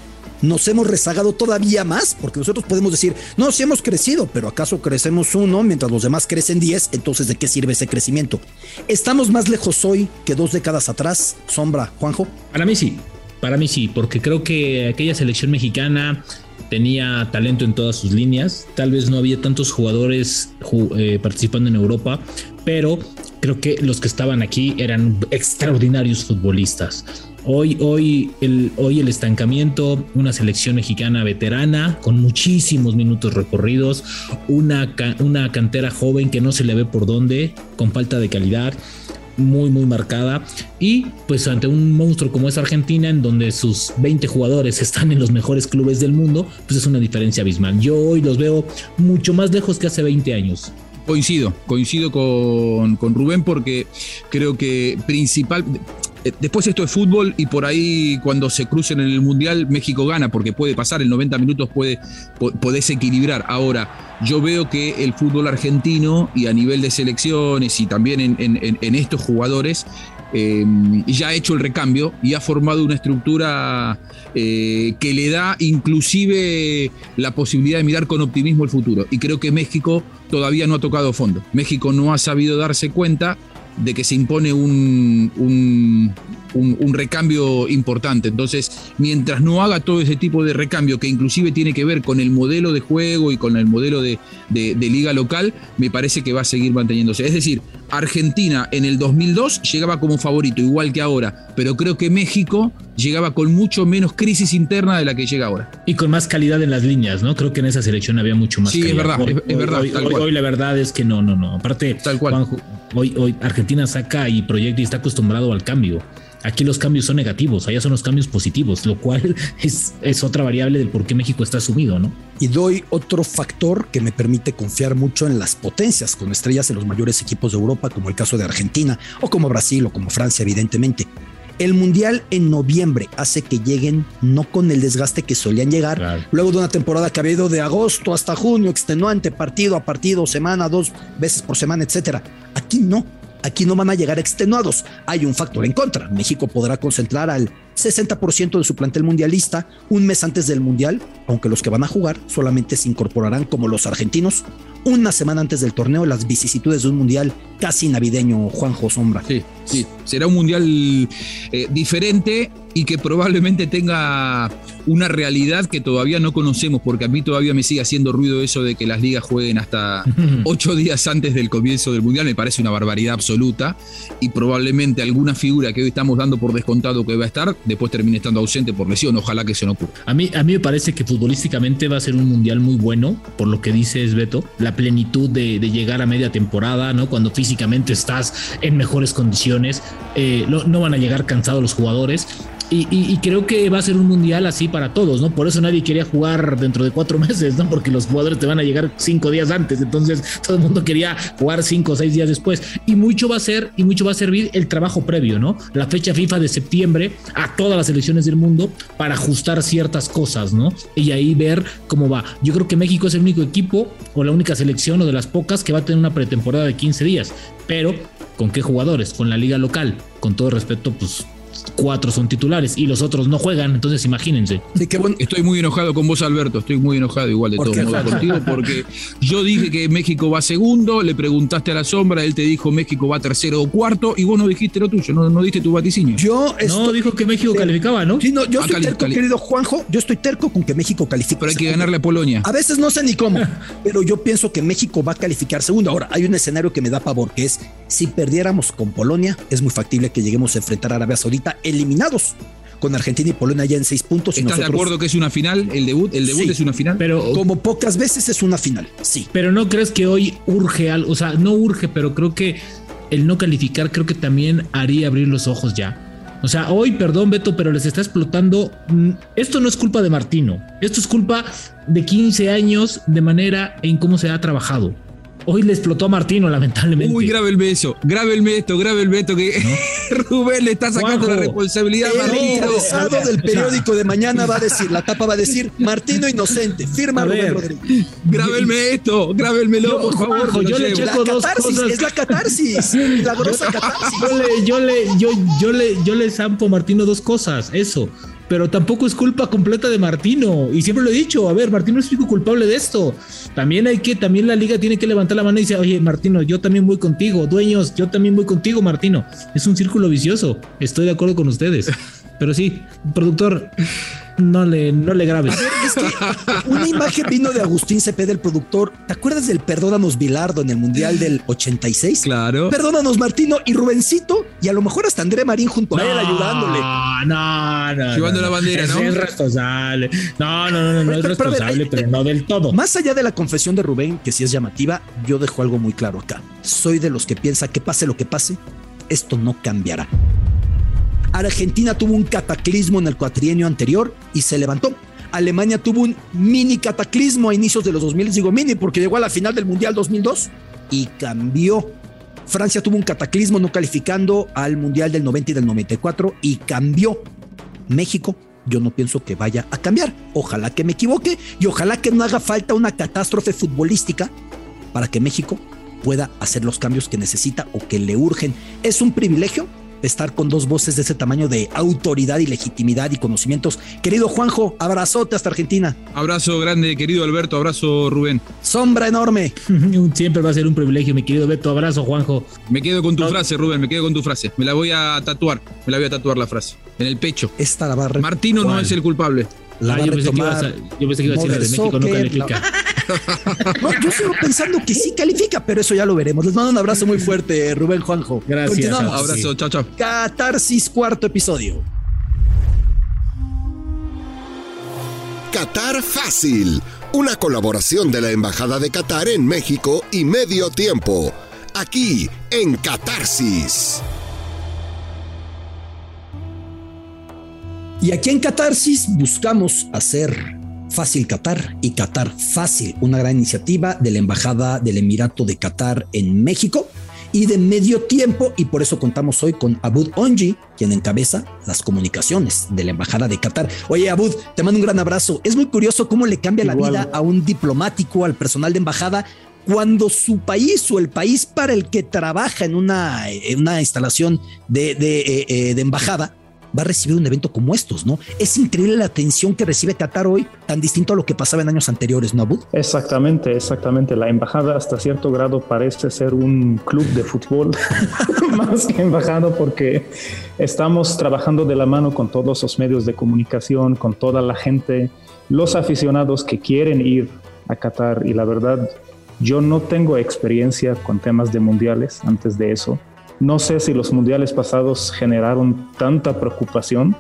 nos hemos rezagado todavía más, porque nosotros podemos decir, no, sí hemos crecido, pero ¿acaso crecemos uno mientras los demás crecen diez? Entonces, ¿de qué sirve ese crecimiento? ¿Estamos más lejos hoy que dos décadas atrás? Sombra, Juanjo. Para mí sí, para mí sí, porque creo que aquella selección mexicana tenía talento en todas sus líneas. Tal vez no había tantos jugadores eh, participando en Europa, pero creo que los que estaban aquí eran extraordinarios futbolistas. Hoy, hoy, el, hoy el estancamiento, una selección mexicana veterana con muchísimos minutos recorridos, una, una cantera joven que no se le ve por dónde, con falta de calidad muy muy marcada. Y pues ante un monstruo como es Argentina en donde sus 20 jugadores están en los mejores clubes del mundo pues es una diferencia abismal. Yo hoy los veo mucho más lejos que hace 20 años. Coincido, coincido con, con Rubén porque creo que principal, después esto es fútbol y por ahí cuando se crucen en el Mundial México gana porque puede pasar, en 90 minutos puede, podés equilibrar. Ahora, yo veo que el fútbol argentino y a nivel de selecciones y también en, estos jugadores eh, ya ha hecho el recambio y ha formado una estructura eh, que le da inclusive la posibilidad de mirar con optimismo el futuro. Y creo que México todavía no ha tocado fondo. México no ha sabido darse cuenta de que se impone un, un, recambio importante. Entonces, mientras no haga todo ese tipo de recambio, que inclusive tiene que ver con el modelo de juego y con el modelo de, liga local, me parece que va a seguir manteniéndose. Es decir, Argentina en el 2002 llegaba como favorito, igual que ahora, pero creo que México llegaba con mucho menos crisis interna de la que llega ahora. Y con más calidad en las líneas, ¿no? Creo que en esa selección había mucho más. Sí, es verdad, es, verdad. Hoy, la verdad es que no, no, no. Aparte, tal cual. hoy, hoy Argentina saca y proyecta y está acostumbrado al cambio. Aquí los cambios son negativos, allá son los cambios positivos, lo cual es, es otra variable del por qué México está sumido, ¿no? Y doy otro factor que me permite confiar mucho en las potencias, con estrellas en los mayores equipos de Europa, como el caso de Argentina, o como Brasil, o como Francia, evidentemente. El Mundial en noviembre hace que lleguen no con el desgaste que solían llegar luego de una temporada que ha habido de agosto hasta junio, extenuante, partido a partido, semana, dos veces por semana, etcétera. Aquí no Aquí no van a llegar extenuados. Hay un factor en contra. México podrá concentrar al 60% de su plantel mundialista un mes antes del Mundial, aunque los que van a jugar solamente se incorporarán como los argentinos una semana antes del torneo las vicisitudes de un mundial casi navideño, Juanjo Sombra. Sí, sí, será un mundial eh, diferente y que probablemente tenga una realidad que todavía no conocemos, porque a mí todavía me sigue haciendo ruido eso de que las ligas jueguen hasta ocho días antes del comienzo del Mundial, me parece una barbaridad absoluta, y probablemente alguna figura que hoy estamos dando por descontado que va a estar, después termine estando ausente por lesión, ojalá que se no ocurra. A mí, a mí me parece que futbolísticamente va a ser un Mundial muy bueno, por lo que dices Beto, la plenitud de, llegar a media temporada, ¿no? Cuando físicamente estás en mejores condiciones, eh, no van a llegar cansados los jugadores, y, creo que va a ser un mundial así para todos, ¿no? Por eso nadie quería jugar dentro de cuatro meses, ¿no? Porque los jugadores te van a llegar cinco días antes, entonces todo el mundo quería jugar cinco o seis días después. Y mucho va a ser, y mucho va a servir el trabajo previo, ¿no? La fecha FIFA de septiembre a todas las elecciones del mundo para ajustar ciertas cosas, ¿no? Y ahí ver cómo va. Yo creo que México es el único equipo o la única selección o de las pocas que va a tener una pretemporada de 15 días, pero ¿con qué jugadores? Con la liga local. Con todo respeto, pues cuatro son titulares y los otros no juegan, entonces imagínense. Estoy muy enojado con vos, Alberto, estoy muy enojado igual de todo modo contigo, porque yo dije que México va segundo, le preguntaste a la sombra, él te dijo México va tercero o cuarto, y vos no dijiste lo tuyo, no, no diste tu vaticinio. Yo no, dijo que México calificaba, ¿no? Sí, no yo estoy terco, querido Juanjo, yo estoy terco con que México califique. Pero hay que ganarle a Polonia. A veces no sé ni cómo, pero yo pienso que México va a calificar segundo. Ahora, hay un escenario que me da pavor, que es si perdiéramos con Polonia, es muy factible que lleguemos a enfrentar a Arabia Saudita eliminados con Argentina y Polonia ya en seis puntos. ¿Estás de acuerdo que es una final? ¿El debut? ¿El debut es una final? Pero como pocas veces es una final, sí. Pero no crees que hoy urge algo, o sea, no urge, pero creo que el no calificar creo que también haría abrir los ojos ya. O sea, hoy, perdón Beto, pero les está explotando. Mm, esto no es culpa de Martino, esto es culpa de 15 años de manera en cómo se ha trabajado. Hoy le explotó a Martino, lamentablemente. Uy, grave el beso, grave el beso, grave el beso que Rubén le está sacando la responsabilidad a Martino. El del periódico de mañana va a decir, la tapa va a decir, Martino inocente, firma Rubén Rodríguez. Grábenme esto, grábenmelo, por favor. Yo le checo dos cosas. Es la catarsis, la grosa catarsis. Yo le, yo le, yo, yo le, yo le zampo a Martino dos cosas, eso pero tampoco es culpa completa de Martino. Y siempre lo he dicho, a ver, Martino es el culpable de esto. También hay que, también la liga tiene que levantar la mano y decir, oye, Martino, yo también voy contigo. Dueños, yo también voy contigo, Martino. Es un círculo vicioso. Estoy de acuerdo con ustedes. Pero sí, productor, no le, no le grabes. una imagen vino de Agustín Cepeda, el productor. ¿Te acuerdas del Perdónanos Bilardo en el Mundial del 86? Claro. Perdónanos Martino y Rubencito y a lo mejor hasta André Marín junto a él ayudándole. No, no. Llevando la bandera, ¿no? Es responsable. No, no, no, no, no es responsable, pero no del todo. Más allá de la confesión de Rubén, que sí es llamativa, yo dejo algo muy claro acá. Soy de los que piensa que pase lo que pase, esto no cambiará. Argentina tuvo un cataclismo en el cuatrienio anterior y se levantó. Alemania tuvo un mini cataclismo a inicios de los 2000, digo mini porque llegó a la final del Mundial 2002 y cambió. Francia tuvo un cataclismo no calificando al Mundial del 90 y del 94 y cambió. México yo no pienso que vaya a cambiar. Ojalá que me equivoque y ojalá que no haga falta una catástrofe futbolística para que México pueda hacer los cambios que necesita o que le urgen. Es un privilegio estar con dos voces de ese tamaño de autoridad y legitimidad y conocimientos. Querido Juanjo, abrazote hasta Argentina. Abrazo grande, querido Alberto, abrazo Rubén. Sombra enorme. Siempre va a ser un privilegio, mi querido Beto. Abrazo, Juanjo. Me quedo con tu frase, Rubén, me quedo con tu frase. Me la voy a tatuar, me la voy a tatuar la frase. En el pecho. Esta la barra. Martino no es el culpable. Ah, yo, pensé a, yo, pensé que iba a, decir de México no califica. yo sigo pensando que sí califica, pero eso ya lo veremos. Les mando un abrazo muy fuerte, Rubén Juanjo. Gracias. Continuamos. Abrazo, chao, chao. Catarsis, cuarto episodio. Qatar Fácil, una colaboración de la Embajada de Qatar en México y Medio Tiempo, aquí en Catarsis. Y aquí en Catarsis buscamos hacer Fácil Qatar y Qatar Fácil, una gran iniciativa de la Embajada del Emirato de Qatar en México y de medio tiempo y por eso contamos hoy con Abud Onji, quien encabeza las comunicaciones de la Embajada de Qatar. Oye Abud, te mando un gran abrazo. Es muy curioso cómo le cambia la vida a un diplomático, al personal de embajada, cuando su país o el país para el que trabaja en una, una instalación de, de, eh, eh, de embajada va a recibir un evento como estos, ¿no? Es increíble la atención que recibe Qatar hoy, tan distinto a lo que pasaba en años anteriores, ¿no, Abud? Exactamente, exactamente. La embajada hasta cierto grado parece ser un club de fútbol, más que embajada, porque estamos trabajando de la mano con todos los medios de comunicación, con toda la gente, los aficionados que quieren ir a Qatar y la verdad, yo no tengo experiencia con temas de mundiales antes de eso no sé si los mundiales pasados generaron tanta preocupación,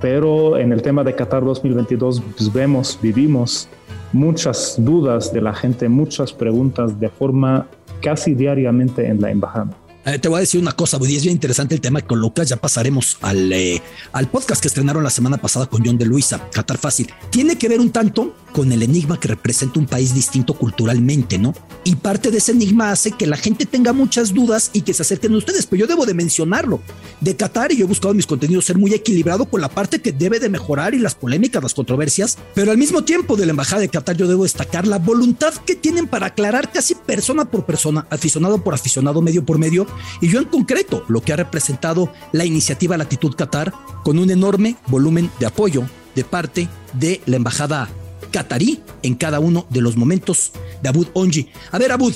pero en el tema de Qatar 2022 pues vemos, vivimos muchas dudas de la gente, muchas preguntas de forma casi diariamente en la embajada. Eh, te voy a decir una cosa, Buddy, es bien interesante el tema que colocas. Ya pasaremos al, eh, al podcast que estrenaron la semana pasada con John de Luisa, Qatar Fácil. Tiene que ver un tanto con el enigma que representa un país distinto culturalmente, ¿no? Y parte de ese enigma hace que la gente tenga muchas dudas y que se acerquen a ustedes. Pero yo debo de mencionarlo. De Qatar, y yo he buscado en mis contenidos ser muy equilibrado con la parte que debe de mejorar y las polémicas, las controversias. Pero al mismo tiempo de la Embajada de Qatar, yo debo destacar la voluntad que tienen para aclarar casi persona por persona, aficionado por aficionado, medio por medio y yo en concreto lo que ha representado la iniciativa Latitud Qatar con un enorme volumen de apoyo de parte de la embajada qatarí en cada uno de los momentos de Abud Onji. A ver, Abud,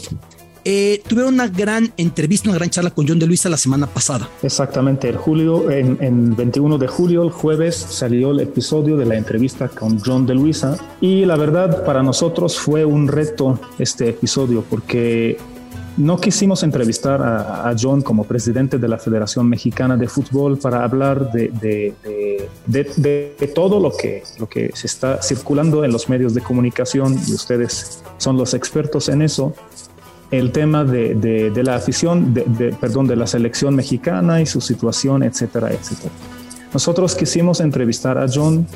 eh, tuvieron una gran entrevista, una gran charla con John de Luisa la semana pasada. Exactamente, el julio, en, en 21 de julio, el jueves, salió el episodio de la entrevista con John de Luisa y la verdad para nosotros fue un reto este episodio porque no quisimos entrevistar a, John como presidente de la Federación Mexicana de Fútbol para hablar de, todo lo que, se está circulando en los medios de comunicación y ustedes son los expertos en eso. El tema de, la afición, perdón, de la selección mexicana y su situación, etcétera, etcétera. Nosotros quisimos entrevistar a John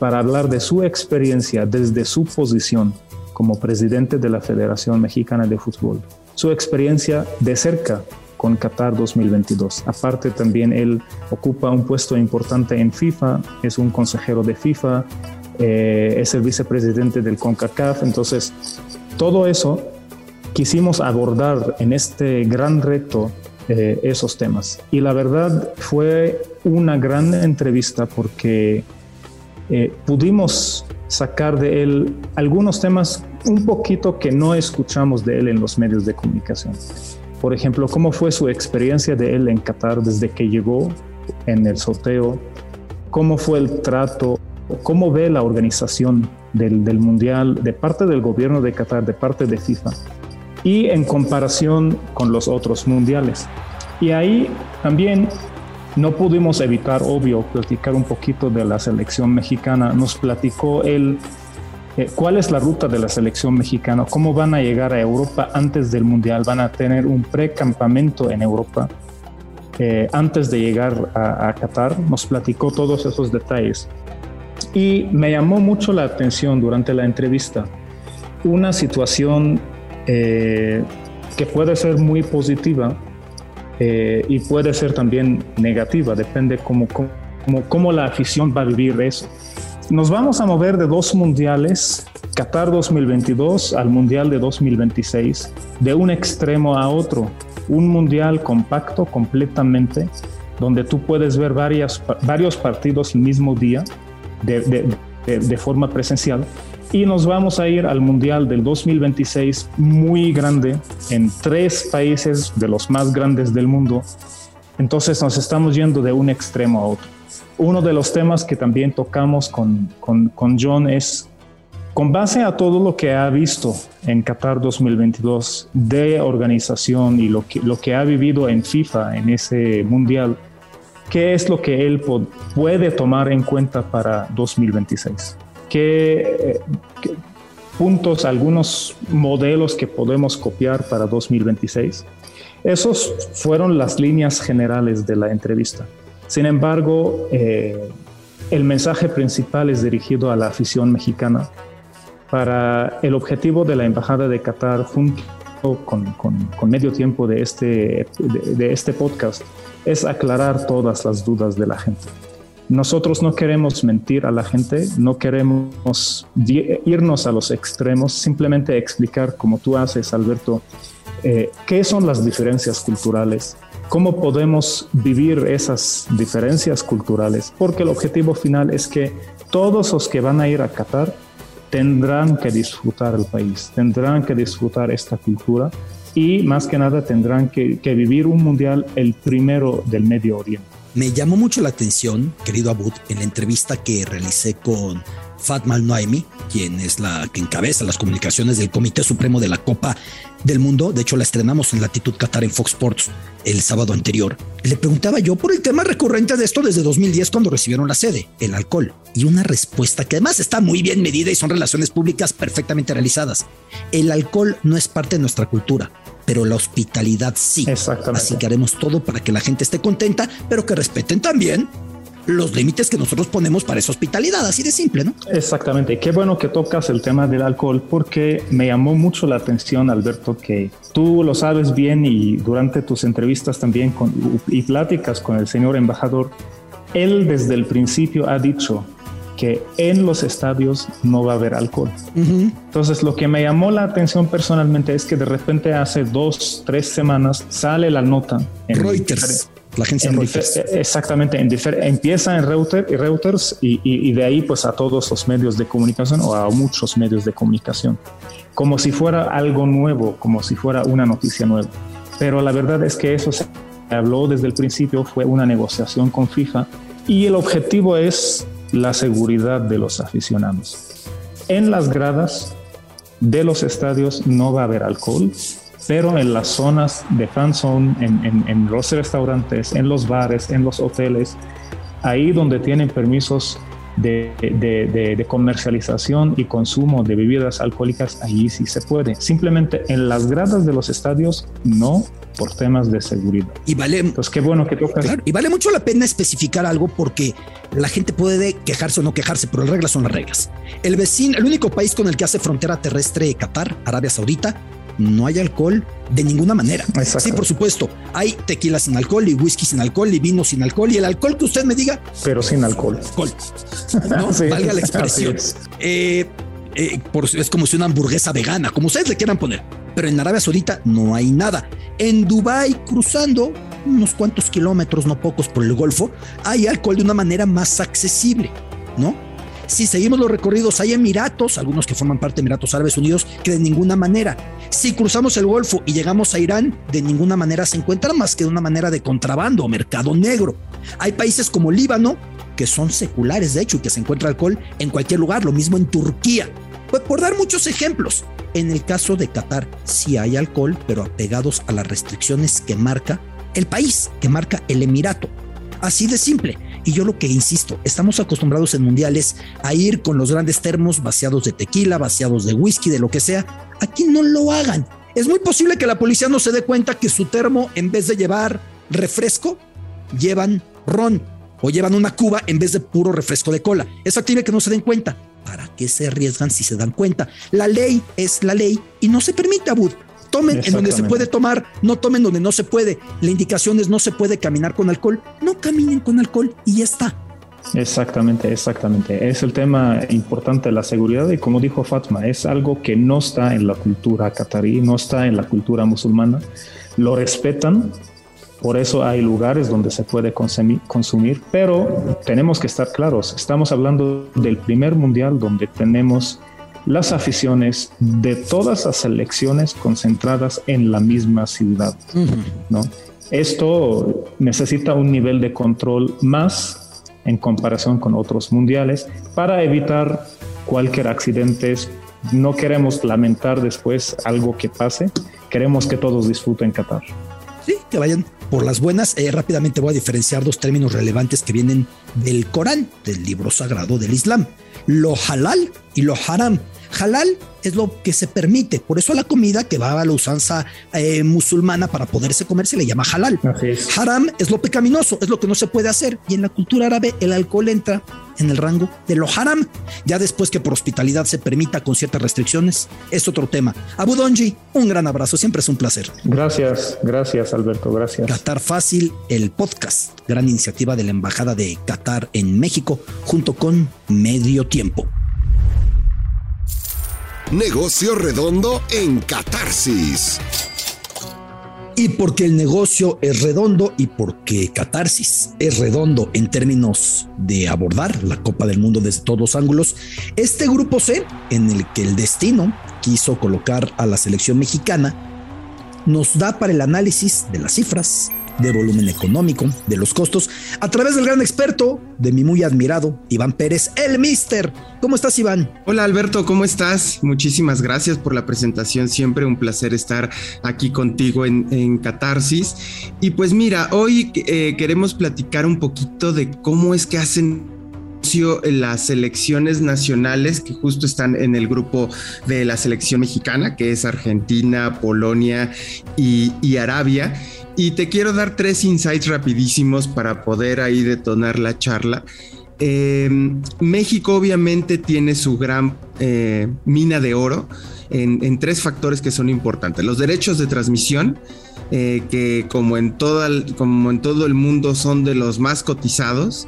para hablar de su experiencia desde su posición como presidente de la Federación Mexicana de Fútbol su experiencia de cerca con Qatar 2022. Aparte también él ocupa un puesto importante en FIFA, es un consejero de FIFA, eh, es el vicepresidente del CONCACAF, entonces todo eso quisimos abordar en este gran reto eh, esos temas. Y la verdad fue una gran entrevista porque eh, pudimos sacar de él algunos temas un poquito que no escuchamos de él en los medios de comunicación. Por ejemplo, cómo fue su experiencia de él en Qatar desde que llegó en el sorteo, cómo fue el trato, cómo ve la organización del, del Mundial de parte del gobierno de Qatar, de parte de FIFA, y en comparación con los otros mundiales. Y ahí también no pudimos evitar, obvio, platicar un poquito de la selección mexicana. Nos platicó él eh, cuál es la ruta de la selección mexicana, cómo van a llegar a Europa antes del Mundial, van a tener un precampamento en Europa eh, antes de llegar a, Qatar. Nos platicó todos esos detalles. Y me llamó mucho la atención durante la entrevista una situación eh, que puede ser muy positiva eh, y puede ser también negativa, depende cómo, cómo, cómo la afición va a vivir eso. Nos vamos a mover de dos mundiales, Qatar 2022 al Mundial de 2026, de un extremo a otro. Un mundial compacto completamente, donde tú puedes ver varias, varios partidos el mismo día de, de forma presencial. Y nos vamos a ir al Mundial del 2026 muy grande en tres países de los más grandes del mundo. Entonces nos estamos yendo de un extremo a otro. Uno de los temas que también tocamos con, con, con John es con base a todo lo que ha visto en Qatar 2022 de organización y lo que, lo que ha vivido en FIFA en ese mundial, ¿qué es lo que él puede tomar en cuenta para 2026? ¿Qué, ¿Qué, puntos, algunos modelos que podemos copiar para 2026? Esos fueron las líneas generales de la entrevista. Sin embargo, eh, el mensaje principal es dirigido a la afición mexicana para el objetivo de la Embajada de Qatar junto con, con, medio tiempo de este, de, este podcast es aclarar todas las dudas de la gente. Nosotros no queremos mentir a la gente, no queremos irnos a los extremos, simplemente explicar, como tú haces, Alberto, eh, qué son las diferencias culturales, cómo podemos vivir esas diferencias culturales, porque el objetivo final es que todos los que van a ir a Qatar tendrán que disfrutar el país, tendrán que disfrutar esta cultura y más que nada tendrán que, vivir un mundial el primero del Medio Oriente. Me llamó mucho la atención, querido Abud, en la entrevista que realicé con Fatma Al-Noaimi, quien es la que encabeza las comunicaciones del Comité Supremo de la Copa del Mundo. De hecho, la estrenamos en Latitud Qatar en Fox Sports el sábado anterior. Le preguntaba yo por el tema recurrente de esto desde 2010 cuando recibieron la sede, el alcohol. Y una respuesta que además está muy bien medida y son relaciones públicas perfectamente realizadas. El alcohol no es parte de nuestra cultura pero la hospitalidad sí. Así que haremos todo para que la gente esté contenta, pero que respeten también los límites que nosotros ponemos para esa hospitalidad, así de simple, ¿no? Exactamente. Qué bueno que tocas el tema del alcohol porque me llamó mucho la atención, Alberto, que tú lo sabes bien y durante tus entrevistas también con, y pláticas con el señor embajador, él desde el principio ha dicho que en los estadios no va a haber alcohol. Entonces, lo que me llamó la atención personalmente es que de repente hace dos, tres semanas sale la nota en Reuters la agencia Reuters. Exactamente, en empieza en Reuters, y, Reuters y, de ahí pues a todos los medios de comunicación o a muchos medios de comunicación, como si fuera algo nuevo, como si fuera una noticia nueva. Pero la verdad es que eso se habló desde el principio, fue una negociación con FIFA y el objetivo es la seguridad de los aficionados. En las gradas de los estadios no va a haber alcohol, pero en las zonas de fan zone, en, los restaurantes, en los bares, en los hoteles, ahí donde tienen permisos de, de, comercialización y consumo de bebidas alcohólicas, ahí sí se puede. Simplemente en las gradas de los estadios no por temas de seguridad. Y vale, pues qué bueno que tocas. y vale mucho la pena especificar algo porque la gente puede quejarse o no quejarse, pero las reglas son las reglas. El vecino, el único país con el que hace frontera terrestre Qatar, Arabia Saudita, no hay alcohol de ninguna manera. Sí, por supuesto, hay tequila sin alcohol y whisky sin alcohol y vino sin alcohol y el alcohol que usted me diga. Pero sin alcohol. Alcohol. ¿no? Valga la expresión. Eh, eh, es como si una hamburguesa vegana, como ustedes le quieran poner. Pero en Arabia Saudita no hay nada. En Dubai cruzando unos cuantos kilómetros, no pocos, por el Golfo, hay alcohol de una manera más accesible, ¿no? Si seguimos los recorridos, hay Emiratos, algunos que forman parte de Emiratos Árabes Unidos, que de ninguna manera. Si cruzamos el Golfo y llegamos a Irán, de ninguna manera se encuentra más que de una manera de contrabando o mercado negro. Hay países como Líbano, que son seculares, de hecho, y que se encuentra alcohol en cualquier lugar, lo mismo en Turquía. Pues por dar muchos ejemplos, en el caso de Qatar sí hay alcohol, pero apegados a las restricciones que marca el país, que marca el Emirato. Así de simple. Y yo lo que insisto, estamos acostumbrados en mundiales a ir con los grandes termos vaciados de tequila, vaciados de whisky, de lo que sea. Aquí no lo hagan. Es muy posible que la policía no se dé cuenta que su termo, en vez de llevar refresco, llevan ron o llevan una cuba en vez de puro refresco de cola. Es factible que no se den cuenta. ¿Para qué se arriesgan si se dan cuenta? La ley es la ley y no se permite, Abud. Tomen en donde se puede tomar, no tomen donde no se puede. La indicación es no se puede caminar con alcohol, no caminen con alcohol y ya está. Exactamente, exactamente. Es el tema importante de la seguridad y como dijo Fatma, es algo que no está en la cultura catarí, no está en la cultura musulmana. Lo respetan, por eso hay lugares donde se puede consumir, pero tenemos que estar claros, estamos hablando del primer mundial donde tenemos las aficiones de todas las selecciones concentradas en la misma ciudad, ¿no? Esto necesita un nivel de control más en comparación con otros mundiales para evitar cualquier accidente. No queremos lamentar después algo que pase, queremos que todos disfruten Qatar. Sí, que vayan por las buenas. Eh, rápidamente voy a diferenciar dos términos relevantes que vienen del Corán, del libro sagrado del Islam. Lo halal y lo haram. Halal es lo que se permite, por eso la comida que va a la usanza eh, musulmana para poderse comer se le llama halal. Haram es lo pecaminoso, es lo que no se puede hacer. Y en la cultura árabe el alcohol entra en el rango de lo haram. Ya después que por hospitalidad se permita con ciertas restricciones, es otro tema. Abu Donji, un gran abrazo, siempre es un placer. Gracias, gracias Alberto, gracias. Qatar Fácil, el podcast, gran iniciativa de la Embajada de Qatar en México, junto con Medio Tiempo. Negocio redondo en Catarsis. Y porque el negocio es redondo y porque Catarsis es redondo en términos de abordar la Copa del Mundo desde todos los ángulos, este grupo C, en el que el destino quiso colocar a la selección mexicana, nos da para el análisis de las cifras, de volumen económico, de los costos, a través del gran experto de mi muy admirado Iván Pérez, el Mister. ¿Cómo estás, Iván? Hola, Alberto, ¿cómo estás? Muchísimas gracias por la presentación. Siempre un placer estar aquí contigo en, Catarsis. Y pues mira, hoy eh, queremos platicar un poquito de cómo es que hacen las selecciones nacionales que justo están en el grupo de la selección mexicana, que es Argentina, Polonia y, Arabia. Y te quiero dar tres insights rapidísimos para poder ahí detonar la charla. Eh, México obviamente tiene su gran eh, mina de oro en, tres factores que son importantes. Los derechos de transmisión, eh, que como en, como en todo el mundo son de los más cotizados.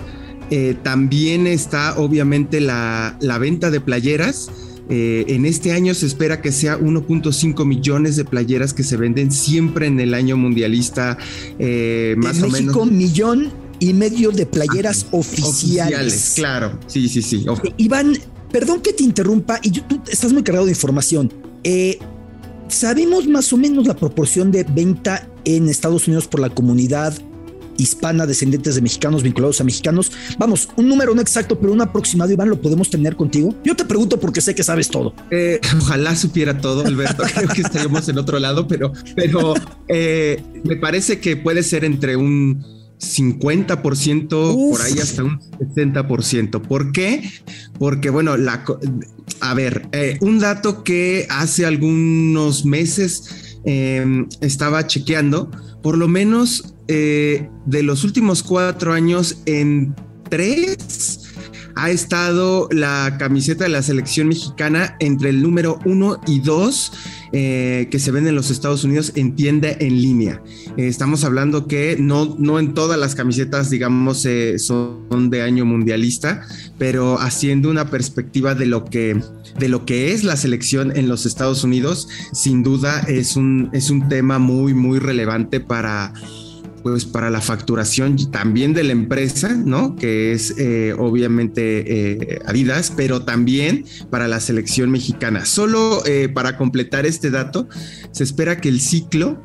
También está obviamente la, la venta de playeras eh, en este año se espera que sea 1.5 millones de playeras que se venden siempre en el año mundialista, eh, más o México, millón y medio de playeras ah, oficiales. Claro, sí, sí, sí. Eh, Iván, perdón que te interrumpa, y tú estás muy cargado de información. ¿Sabemos más o menos la proporción de venta en Estados Unidos por la comunidad hispana, descendientes de mexicanos vinculados a mexicanos. Vamos, un número no exacto, pero un aproximado, Iván, ¿lo podemos tener contigo? Yo te pregunto porque sé que sabes todo. Eh, ojalá supiera todo, Alberto. Creo que estaríamos en otro lado, pero, pero eh, me parece que puede ser entre un 50%, por ahí hasta un 60%. ¿Por qué? Porque, bueno, la, a ver, eh, un dato que hace algunos meses estaba chequeando, por lo menos eh, de los últimos cuatro años, en tres ha estado la camiseta de la selección mexicana entre el número uno y dos eh, que se vende en los Estados Unidos en tienda en línea. Eh, estamos hablando que no, no en todas las camisetas, digamos, son de año mundialista, pero haciendo una perspectiva de lo que de lo que es la selección en los Estados Unidos, sin duda es un, es un tema muy, muy relevante para pues para la facturación también de la empresa, ¿no? Que es eh, obviamente eh, Adidas, pero también para la selección mexicana. Solo eh, para completar este dato, se espera que el ciclo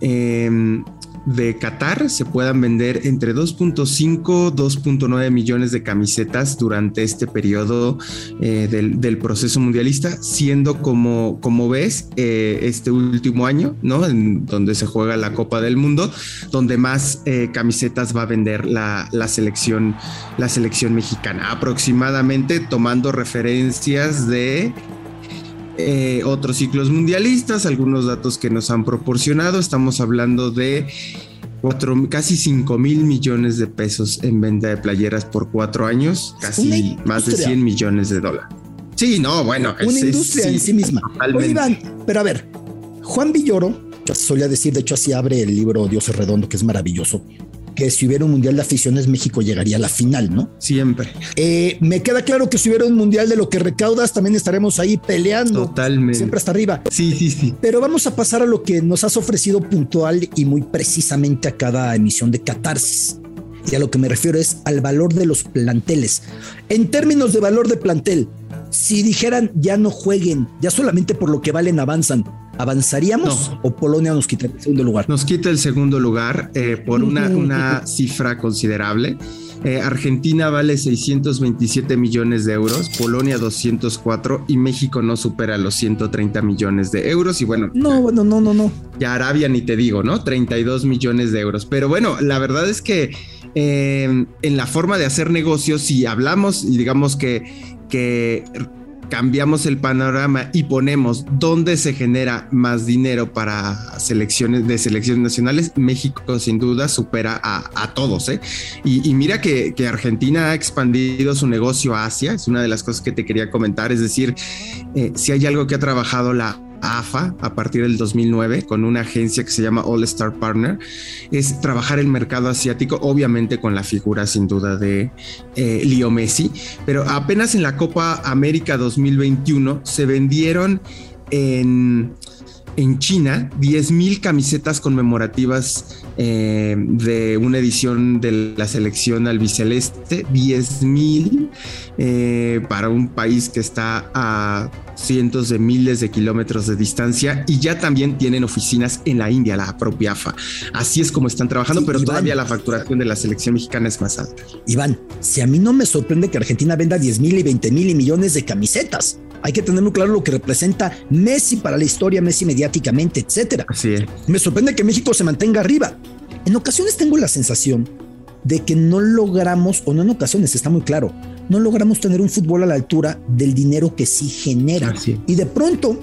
em, de Qatar se puedan vender entre 2.5 2.9 millones de camisetas durante este periodo eh, del, proceso mundialista, siendo como, como ves eh, este último año, ¿no? En donde se juega la Copa del Mundo, donde más eh, camisetas va a vender la, la, selección, la selección mexicana, aproximadamente tomando referencias de eh, otros ciclos mundialistas, algunos datos que nos han proporcionado. Estamos hablando de cuatro, casi 5 mil millones de pesos en venta de playeras por cuatro años, casi más de 100 millones de dólares. Sí, no, bueno. Una industria en sí misma. pero a ver, Juan Villoro, solía decir, de hecho así abre el libro Dios es redondo, que es maravilloso. Que si hubiera un mundial de aficiones, México llegaría a la final, ¿no? Siempre. Eh, me queda claro que si hubiera un mundial de lo que recaudas, también estaremos ahí peleando. Totalmente. Siempre hasta arriba. Sí, sí, sí. Pero vamos a pasar a lo que nos has ofrecido puntual y muy precisamente a cada emisión de Catarsis. Y a lo que me refiero es al valor de los planteles. En términos de valor de plantel, si dijeran ya no jueguen, ya solamente por lo que valen avanzan, ¿avanzaríamos o Polonia nos quita el segundo lugar? Nos quita el segundo lugar eh, por una, una cifra considerable. Eh, Argentina vale 627 millones de euros, Polonia 204 y México no supera los 130 millones de euros. Y bueno, no, bueno, no, no, no. Ya Arabia ni te digo, ¿no? 32 millones de euros. Pero bueno, la verdad es que eh, en la forma de hacer negocios, si hablamos y digamos que, que cambiamos el panorama y ponemos dónde se genera más dinero para selecciones de selecciones nacionales, México sin duda supera a, todos. ¿eh? Y, mira que, Argentina ha expandido su negocio a Asia, es una de las cosas que te quería comentar, es decir, eh, si hay algo que ha trabajado la AFA a partir del 2009 con una agencia que se llama All Star Partner es trabajar el mercado asiático, obviamente con la figura sin duda de eh, Leo Messi, pero apenas en la Copa América 2021 se vendieron en en China 10.000 camisetas conmemorativas eh, de una edición de la selección albiceleste, 10.000 eh, para un país que está a cientos de miles de kilómetros de distancia y ya también tienen oficinas en la India, la propia AFA. Así es como están trabajando, pero todavía la facturación de la selección mexicana es más alta. Iván, si a mí no me sorprende que Argentina venda 10 mil y 20 mil y millones de camisetas, hay que tener muy claro lo que representa Messi para la historia, Messi mediáticamente, etcétera. Así es. Me sorprende que México se mantenga arriba. En ocasiones tengo la sensación de que no logramos, o no en ocasiones, está muy claro, no logramos tener un fútbol a la altura del dinero que sí genera. Y de pronto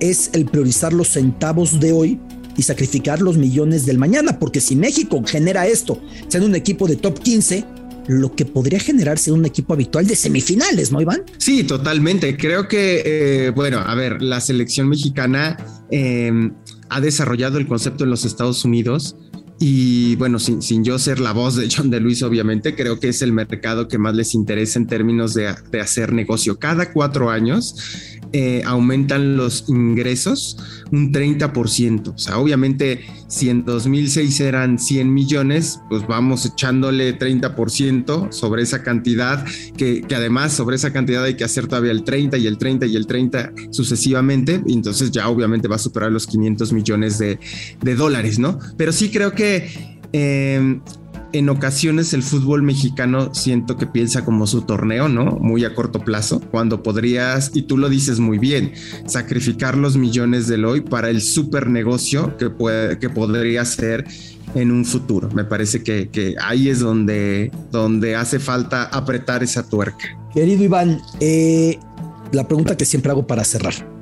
es el priorizar los centavos de hoy y sacrificar los millones del mañana, porque si México genera esto, siendo un equipo de top 15, lo que podría generarse un equipo habitual de semifinales, ¿no, Iván? Sí, totalmente. Creo que, eh, bueno, a ver, la selección mexicana eh, ha desarrollado el concepto en los Estados Unidos. Y bueno, sin, sin, yo ser la voz de John de Luis, obviamente, creo que es el mercado que más les interesa en términos de, de hacer negocio. Cada cuatro años eh, aumentan los ingresos un 30%. O sea, obviamente, si en 2006 eran 100 millones, pues vamos echándole 30% sobre esa cantidad, que, además sobre esa cantidad hay que hacer todavía el 30 y el 30 y el 30 sucesivamente. Y entonces ya obviamente va a superar los 500 millones de, dólares, ¿no? Pero sí creo que... Eh, en ocasiones el fútbol mexicano siento que piensa como su torneo, ¿no? Muy a corto plazo, cuando podrías, y tú lo dices muy bien, sacrificar los millones del hoy para el super negocio que, puede, que podría ser en un futuro. Me parece que, ahí es donde, donde hace falta apretar esa tuerca. Querido Iván, eh, la pregunta que siempre hago para cerrar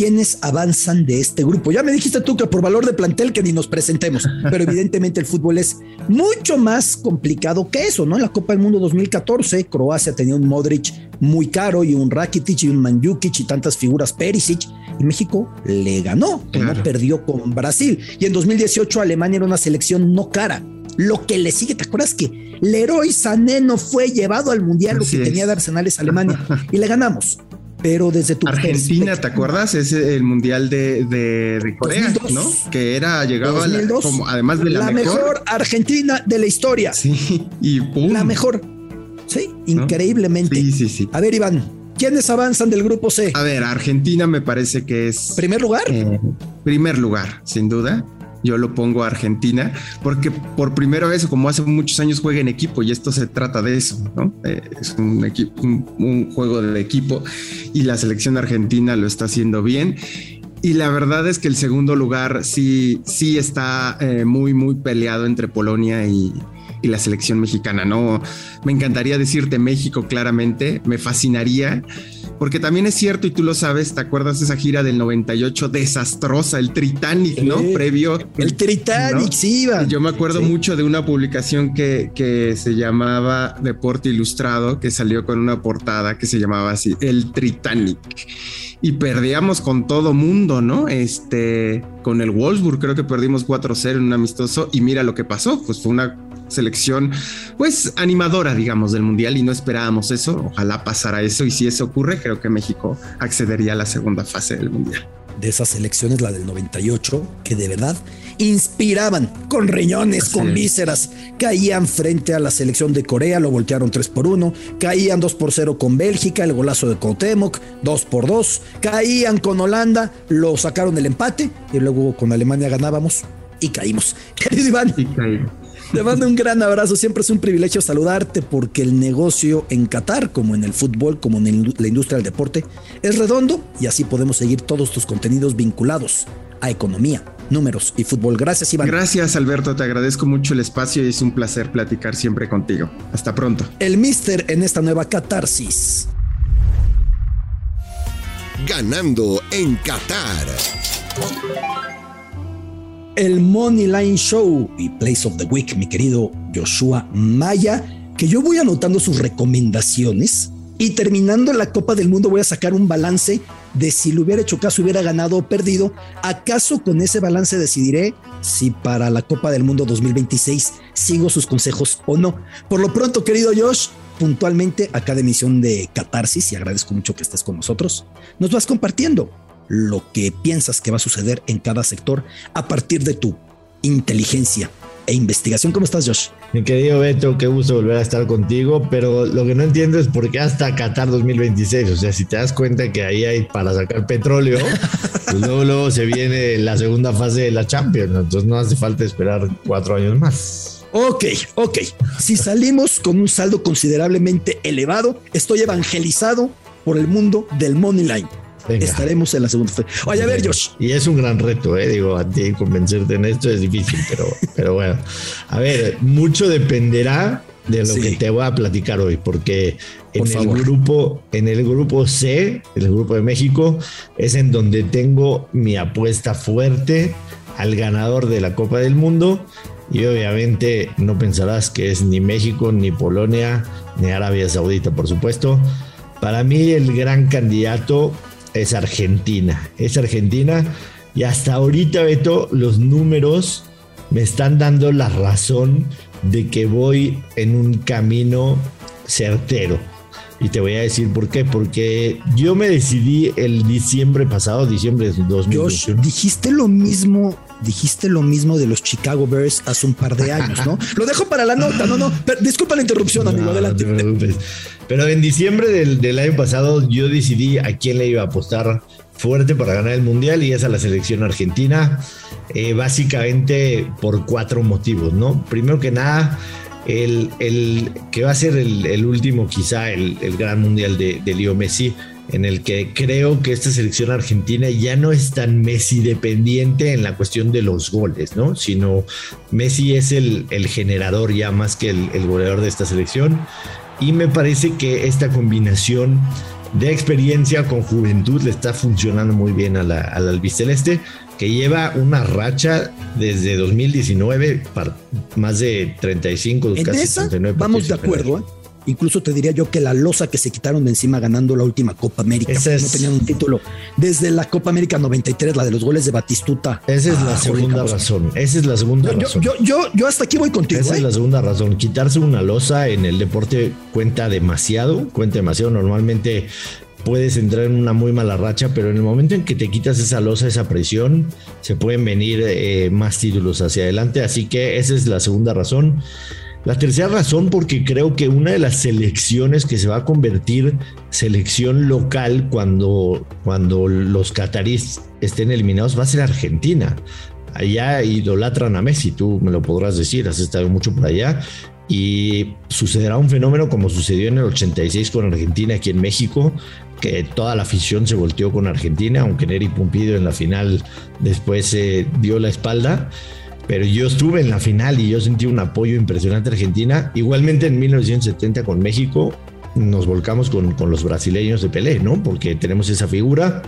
quiénes avanzan de este grupo. Ya me dijiste tú que por valor de plantel que ni nos presentemos, pero evidentemente el fútbol es mucho más complicado que eso, ¿no? En la Copa del Mundo 2014, Croacia tenía un Modric muy caro y un Rakitic y un Manjukic y tantas figuras Perisic, y México le ganó, no perdió con Brasil. Y en 2018 Alemania era una selección no cara. Lo que le sigue, ¿te acuerdas que Leroy Sané no fue llevado al Mundial? lo que tenía de Arsenal es Alemania y le ganamos pero desde tu Argentina, ¿te acuerdas? Es el mundial de, de, Corea, ¿no? Que era, llegaba como, además de la, mejor, Argentina de la historia. Sí, y pum. La mejor. Sí, increíblemente. Sí, sí, sí. A ver, Iván, ¿quiénes avanzan del grupo C? A ver, Argentina me parece que es. ¿Primer lugar? Eh, primer lugar, sin duda yo lo pongo a Argentina, porque por primera vez, como hace muchos años, juega en equipo y esto se trata de eso, ¿no? Eh, es un, equipo, un, juego de equipo y la selección argentina lo está haciendo bien. Y la verdad es que el segundo lugar sí, sí está eh, muy, muy peleado entre Polonia y, y la selección mexicana. No, me encantaría decirte México claramente, me fascinaría porque también es cierto, y tú lo sabes, ¿te acuerdas esa gira del 98 desastrosa, el Titanic, ¿no? Previo. El Titanic, sí, iba. Yo me acuerdo mucho de una publicación que, que se llamaba Deporte Ilustrado, que salió con una portada que se llamaba así, El Titanic y perdíamos con todo mundo, ¿no? Este, con el Wolfsburg creo que perdimos 4-0 en un amistoso y mira lo que pasó, pues fue una selección, pues animadora, digamos, del Mundial y no esperábamos eso. Ojalá pasara eso y si eso ocurre, creo que México accedería a la segunda fase del Mundial de esas elecciones, la del 98, que de verdad inspiraban con riñones, con vísceras. Caían frente a la selección de Corea, lo voltearon 3 por 1. Caían 2 por 0 con Bélgica, el golazo de Kotemoc, 2 por 2. Caían con Holanda, lo sacaron el empate y luego con Alemania ganábamos y caímos. Querido Iván. Y caímos. Te mando un gran abrazo. Siempre es un privilegio saludarte porque el negocio en Qatar, como en el fútbol, como en la industria del deporte, es redondo y así podemos seguir todos tus contenidos vinculados a economía, números y fútbol. Gracias, Iván. Gracias, Alberto. Te agradezco mucho el espacio y es un placer platicar siempre contigo. Hasta pronto. El Mister en esta nueva catarsis. Ganando en Qatar el Money Line Show y Place of the Week, mi querido Joshua Maya, que yo voy anotando sus recomendaciones y terminando la Copa del Mundo voy a sacar un balance de si le hubiera hecho caso, hubiera ganado o perdido. ¿Acaso con ese balance decidiré si para la Copa del Mundo 2026 sigo sus consejos o no? Por lo pronto, querido Josh, puntualmente acá de emisión de Catarsis, y agradezco mucho que estés con nosotros, nos vas compartiendo lo que piensas que va a suceder en cada sector a partir de tu inteligencia e investigación. ¿Cómo estás, Josh? Mi querido Beto, qué gusto volver a estar contigo, pero lo que no entiendo es por qué hasta Qatar 2026. O sea, si te das cuenta que ahí hay para sacar petróleo, pues luego, se viene la segunda fase de la Champions. Entonces no hace falta esperar cuatro años más. Ok, ok. Si salimos con un saldo considerablemente elevado, estoy evangelizado por el mundo del money line estaremos en la segunda fase. Oye, a ver, Josh. Y es un gran reto, ¿eh? Digo, a ti convencerte en esto es difícil, pero, pero bueno. A ver, mucho dependerá de lo que te voy a platicar hoy, porque en el grupo, en el grupo C, el grupo de México, es en donde tengo mi apuesta fuerte al ganador de la Copa del Mundo. Y obviamente no pensarás que es ni México, ni Polonia, ni Arabia Saudita, por supuesto. Para mí el gran candidato es Argentina. Es Argentina. Y hasta ahorita, Beto, los números me están dando la razón de que voy en un camino certero. Y te voy a decir por qué. Porque yo me decidí el diciembre pasado, diciembre de 2021. dijiste lo mismo, dijiste lo mismo de los Chicago Bears hace un par de años, ¿no? lo dejo para la nota, no, no. disculpa la interrupción, amigo. adelante. Pero en diciembre del, año pasado yo decidí a quién le iba a apostar fuerte para ganar el Mundial y es a la selección argentina, eh, básicamente por cuatro motivos, ¿no? Primero que nada, el, que va a ser el, último quizá, el, gran Mundial de, de Leo Messi, en el que creo que esta selección argentina ya no es tan Messi dependiente en la cuestión de los goles, ¿no? Sino Messi es el, generador ya más que el, el goleador de esta selección y me parece que esta combinación de experiencia con juventud le está funcionando muy bien a la, al albiceleste, que lleva una racha desde 2019 para más de 35, casi esa, 39 Vamos de acuerdo, ¿eh? Incluso te diría yo que la losa que se quitaron de encima ganando la última Copa América. No tenían un título. Desde la Copa América 93, la de los goles de Batistuta. Esa es la segunda razón. Esa es la segunda razón. Yo, yo, yo, hasta aquí voy contigo. Esa es ¿eh? la segunda razón. Quitarse una losa en el deporte cuenta demasiado. Cuenta demasiado. Normalmente puedes entrar en una muy mala racha, pero en el momento en que te quitas esa losa, esa presión, se pueden venir eh, más títulos hacia adelante. Así que esa es la segunda razón. La tercera razón, porque creo que una de las selecciones que se va a convertir selección local cuando, cuando los catarís estén eliminados va a ser Argentina. Allá idolatran a Messi, tú me lo podrás decir, has estado mucho por allá. Y sucederá un fenómeno como sucedió en el 86 con Argentina aquí en México, que toda la afición se volteó con Argentina, aunque Neri Pumpido en la final después se dio la espalda pero yo estuve en la final y yo sentí un apoyo impresionante a Argentina. Igualmente en 1970 con México nos volcamos con, con los brasileños de Pelé, ¿no? Porque tenemos esa figura.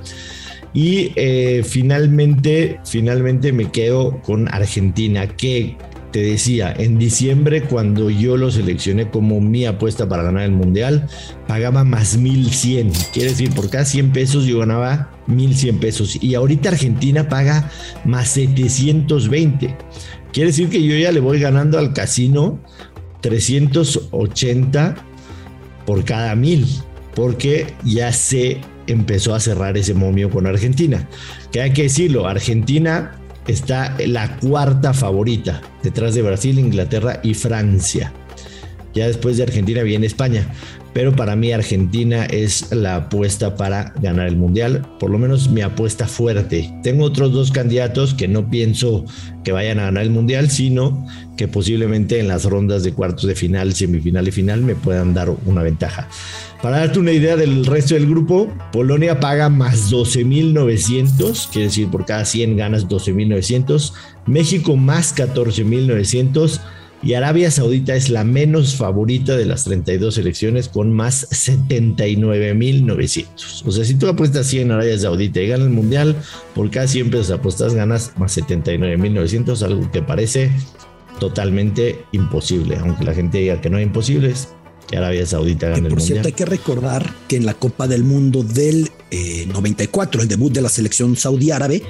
Y eh, finalmente, finalmente me quedo con Argentina, que te decía, en diciembre cuando yo lo seleccioné como mi apuesta para ganar el mundial, pagaba más 1100. Quiere decir, por cada 100 pesos yo ganaba 1100 pesos. Y ahorita Argentina paga más 720. Quiere decir que yo ya le voy ganando al casino 380 por cada mil, porque ya se empezó a cerrar ese momio con Argentina. Que hay que decirlo, Argentina está la cuarta favorita, detrás de Brasil, Inglaterra y Francia. Ya después de Argentina viene España. Pero para mí Argentina es la apuesta para ganar el Mundial, por lo menos mi apuesta fuerte. Tengo otros dos candidatos que no pienso que vayan a ganar el Mundial, sino que posiblemente en las rondas de cuartos de final, semifinal y final me puedan dar una ventaja. Para darte una idea del resto del grupo, Polonia paga más 12.900, quiere decir por cada 100 ganas 12.900, México más 14.900 y Arabia Saudita es la menos favorita de las 32 selecciones con más 79.900. O sea, si tú apuestas 100 en Arabia Saudita y ganas el mundial, por cada 100 pesos apuestas ganas más 79.900, algo que parece totalmente imposible, aunque la gente diga que no es imposible, es que Arabia Saudita gane por el cierto, hay que recordar que en la Copa del Mundo del 94, eh, el debut de la selección saudí árabe,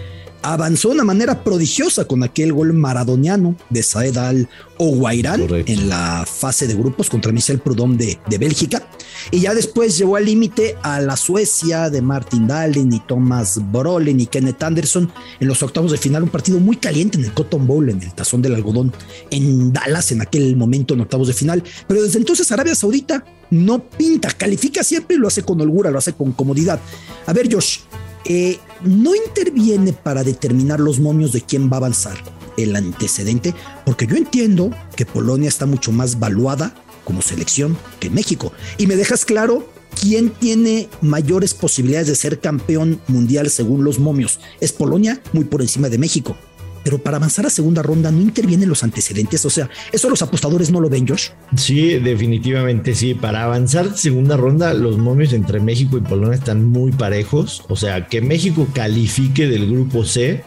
avanzó de una manera prodigiosa con aquel gol maradoniano de Saed Al Oguairán en la fase de grupos contra Michel Prudhomme de, Bélgica. Y ya después llevó al límite a la Suecia de Martin Dahlin y Thomas Brolin y Kenneth Anderson en los octavos de final. Un partido muy caliente en el Cotton Bowl, en el tazón del algodón, en Dallas en aquel momento en octavos de final. Pero desde entonces Arabia Saudita no pinta, califica siempre y lo hace con holgura, lo hace con comodidad. A ver, Josh, eh, no interviene para determinar los momios de quién va a avanzar el antecedente, porque yo entiendo que Polonia está mucho más valuada como selección que México. Y me dejas claro quién tiene mayores posibilidades de ser campeón mundial según los momios. Es Polonia muy por encima de México pero para avanzar a segunda ronda no intervienen los antecedentes. O sea, ¿eso los apostadores no lo ven, Josh? Sí, definitivamente sí. Para avanzar segunda ronda, los momios entre México y Polonia están muy parejos. O sea, que México califique del grupo C,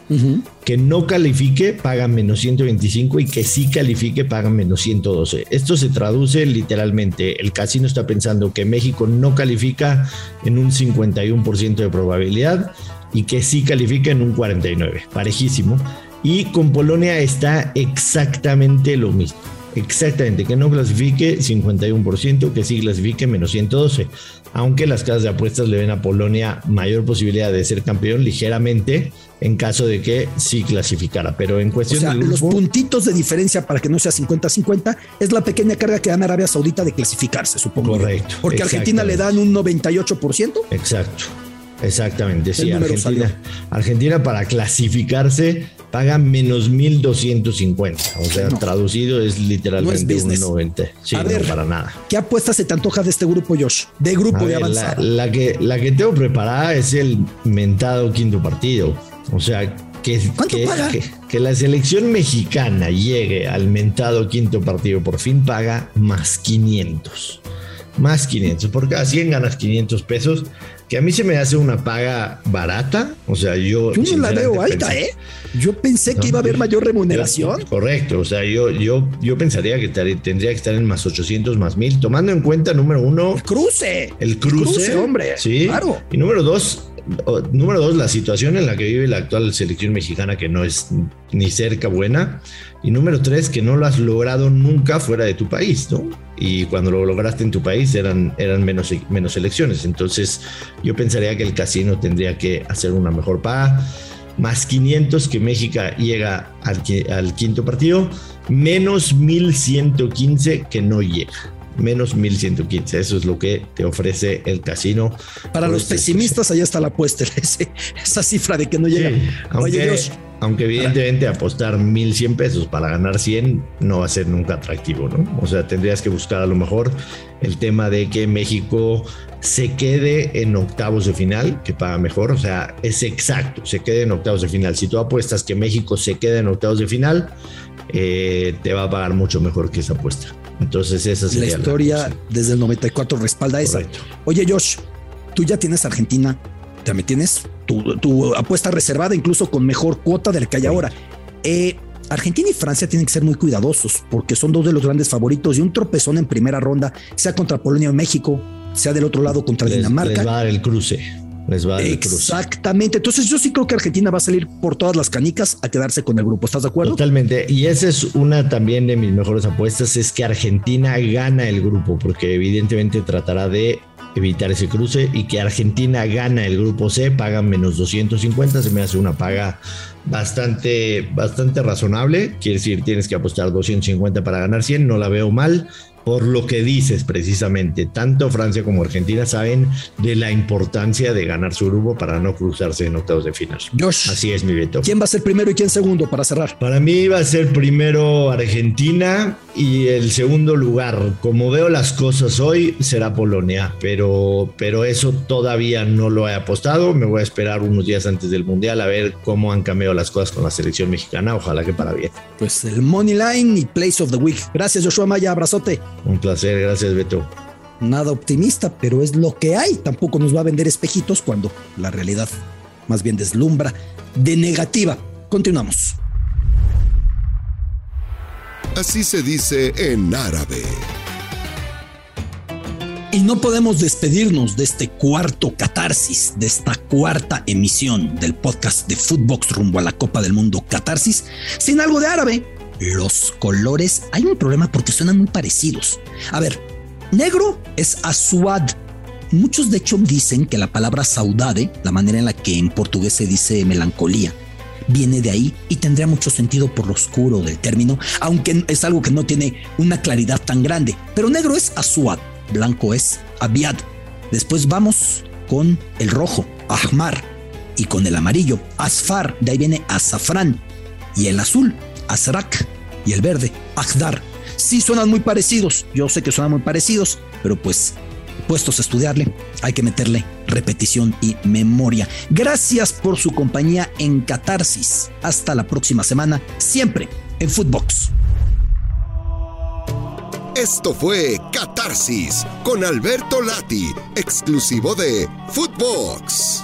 que no califique pagan menos 125 y que sí califique pagan menos 112. Esto se traduce literalmente. El casino está pensando que México no califica en un 51% de probabilidad y que sí califica en un 49, parejísimo. Y con Polonia está exactamente lo mismo. Exactamente, que no clasifique 51%, que sí clasifique menos 112. Aunque las casas de apuestas le ven a Polonia mayor posibilidad de ser campeón ligeramente en caso de que sí clasificara. Pero en cuestión de los puntitos de diferencia para que no sea 50-50 es la pequeña carga que gana Arabia Saudita de clasificarse, supongo. Correcto. Porque a Argentina le dan un 98%. Exacto. Exactamente, sí, Argentina, Argentina para clasificarse paga menos 1250. O sea, traducido es literalmente un 90. Sí, no, para nada. ¿Qué apuesta se te antoja de este grupo, Josh? De grupo de avanzada. La, que, la que tengo preparada es el mentado quinto partido. O sea, que, que, que, la selección mexicana llegue al mentado quinto partido por fin paga más 500. Más 500. Por cada 100 ganas 500 pesos que a mí se me hace una paga barata. O sea, yo. Yo no la veo alta, ¿eh? Yo pensé que iba a haber mayor remuneración. correcto. O sea, yo, yo, yo pensaría que tendría que estar en más 800, más 1000, tomando en cuenta, número uno. El cruce. El cruce. hombre. Sí. Claro. Y número dos, número dos, la situación en la que vive la actual selección mexicana, que no es ni cerca buena. Y número tres, que no lo has logrado nunca fuera de tu país, ¿no? Y cuando lo lograste en tu país eran, eran menos, menos elecciones. Entonces yo pensaría que el casino tendría que hacer una mejor paga. Más 500 que México llega al, al quinto partido, menos 1115 que no llega menos 1115. Eso es lo que te ofrece el casino. Para los pesimistas, allá está la apuesta, esa cifra de que no llega. aunque, aunque evidentemente apostar 1100 pesos para ganar 100 no va a ser nunca atractivo, ¿no? O sea, tendrías que buscar a lo mejor el tema de que México se quede en octavos de final, que paga mejor, o sea, es exacto, se quede en octavos de final. Si tú apuestas que México se quede en octavos de final, eh, te va a pagar mucho mejor que esa apuesta. Entonces esa sería la historia desde el 94 respalda esa. Oye Josh, tú ya tienes Argentina, también tienes tu, apuesta reservada incluso con mejor cuota del que hay ahora. Eh, Argentina y Francia tienen que ser muy cuidadosos porque son dos de los grandes favoritos y un tropezón en primera ronda, sea contra Polonia o México, sea del otro lado contra Dinamarca. Les va a dar el cruce. Les va a dar el cruce. Exactamente. Entonces yo sí creo que Argentina va a salir por todas las canicas a quedarse con el grupo. ¿Estás de acuerdo? Totalmente. Y esa es una también de mis mejores apuestas, es que Argentina gana el grupo, porque evidentemente tratará de evitar ese cruce y que Argentina gana el grupo C, paga menos 250, se me hace una paga bastante, bastante razonable. Quiere decir, tienes que apostar 250 para ganar 100, no la veo mal por lo que dices precisamente, tanto Francia como Argentina saben de la importancia de ganar su grupo para no cruzarse en octavos de final. Josh, Así es, mi Beto. ¿Quién va a ser primero y quién segundo para cerrar? Para mí va a ser primero Argentina y el segundo lugar, como veo las cosas hoy, será Polonia, pero, pero eso todavía no lo he apostado. Me voy a esperar unos días antes del Mundial a ver cómo han cambiado las cosas con la selección mexicana. Ojalá que para bien. Pues el Money Line y Place of the Week. Gracias, Joshua Maya. Abrazote. Un placer, gracias Beto. Nada optimista, pero es lo que hay. Tampoco nos va a vender espejitos cuando la realidad más bien deslumbra de negativa. Continuamos. Así se dice en árabe. Y no podemos despedirnos de este cuarto catarsis, de esta cuarta emisión del podcast de Footbox rumbo a la Copa del Mundo Catarsis, sin algo de árabe. Los colores, hay un problema porque suenan muy parecidos. A ver, negro es asuad. Muchos de hecho dicen que la palabra saudade, la manera en la que en portugués se dice melancolía, viene de ahí y tendría mucho sentido por lo oscuro del término, aunque es algo que no tiene una claridad tan grande. Pero negro es asuad, blanco es abiad. Después vamos con el rojo, ahmar, y con el amarillo, asfar, de ahí viene azafrán, y el azul, azrak, y el verde, agdar. Sí suenan muy parecidos, yo sé que suenan muy parecidos, pero pues puestos a estudiarle, hay que meterle repetición y memoria. Gracias por su compañía en Catarsis. Hasta la próxima semana, siempre en Footbox. Esto fue Catarsis con Alberto Lati, exclusivo de Footbox.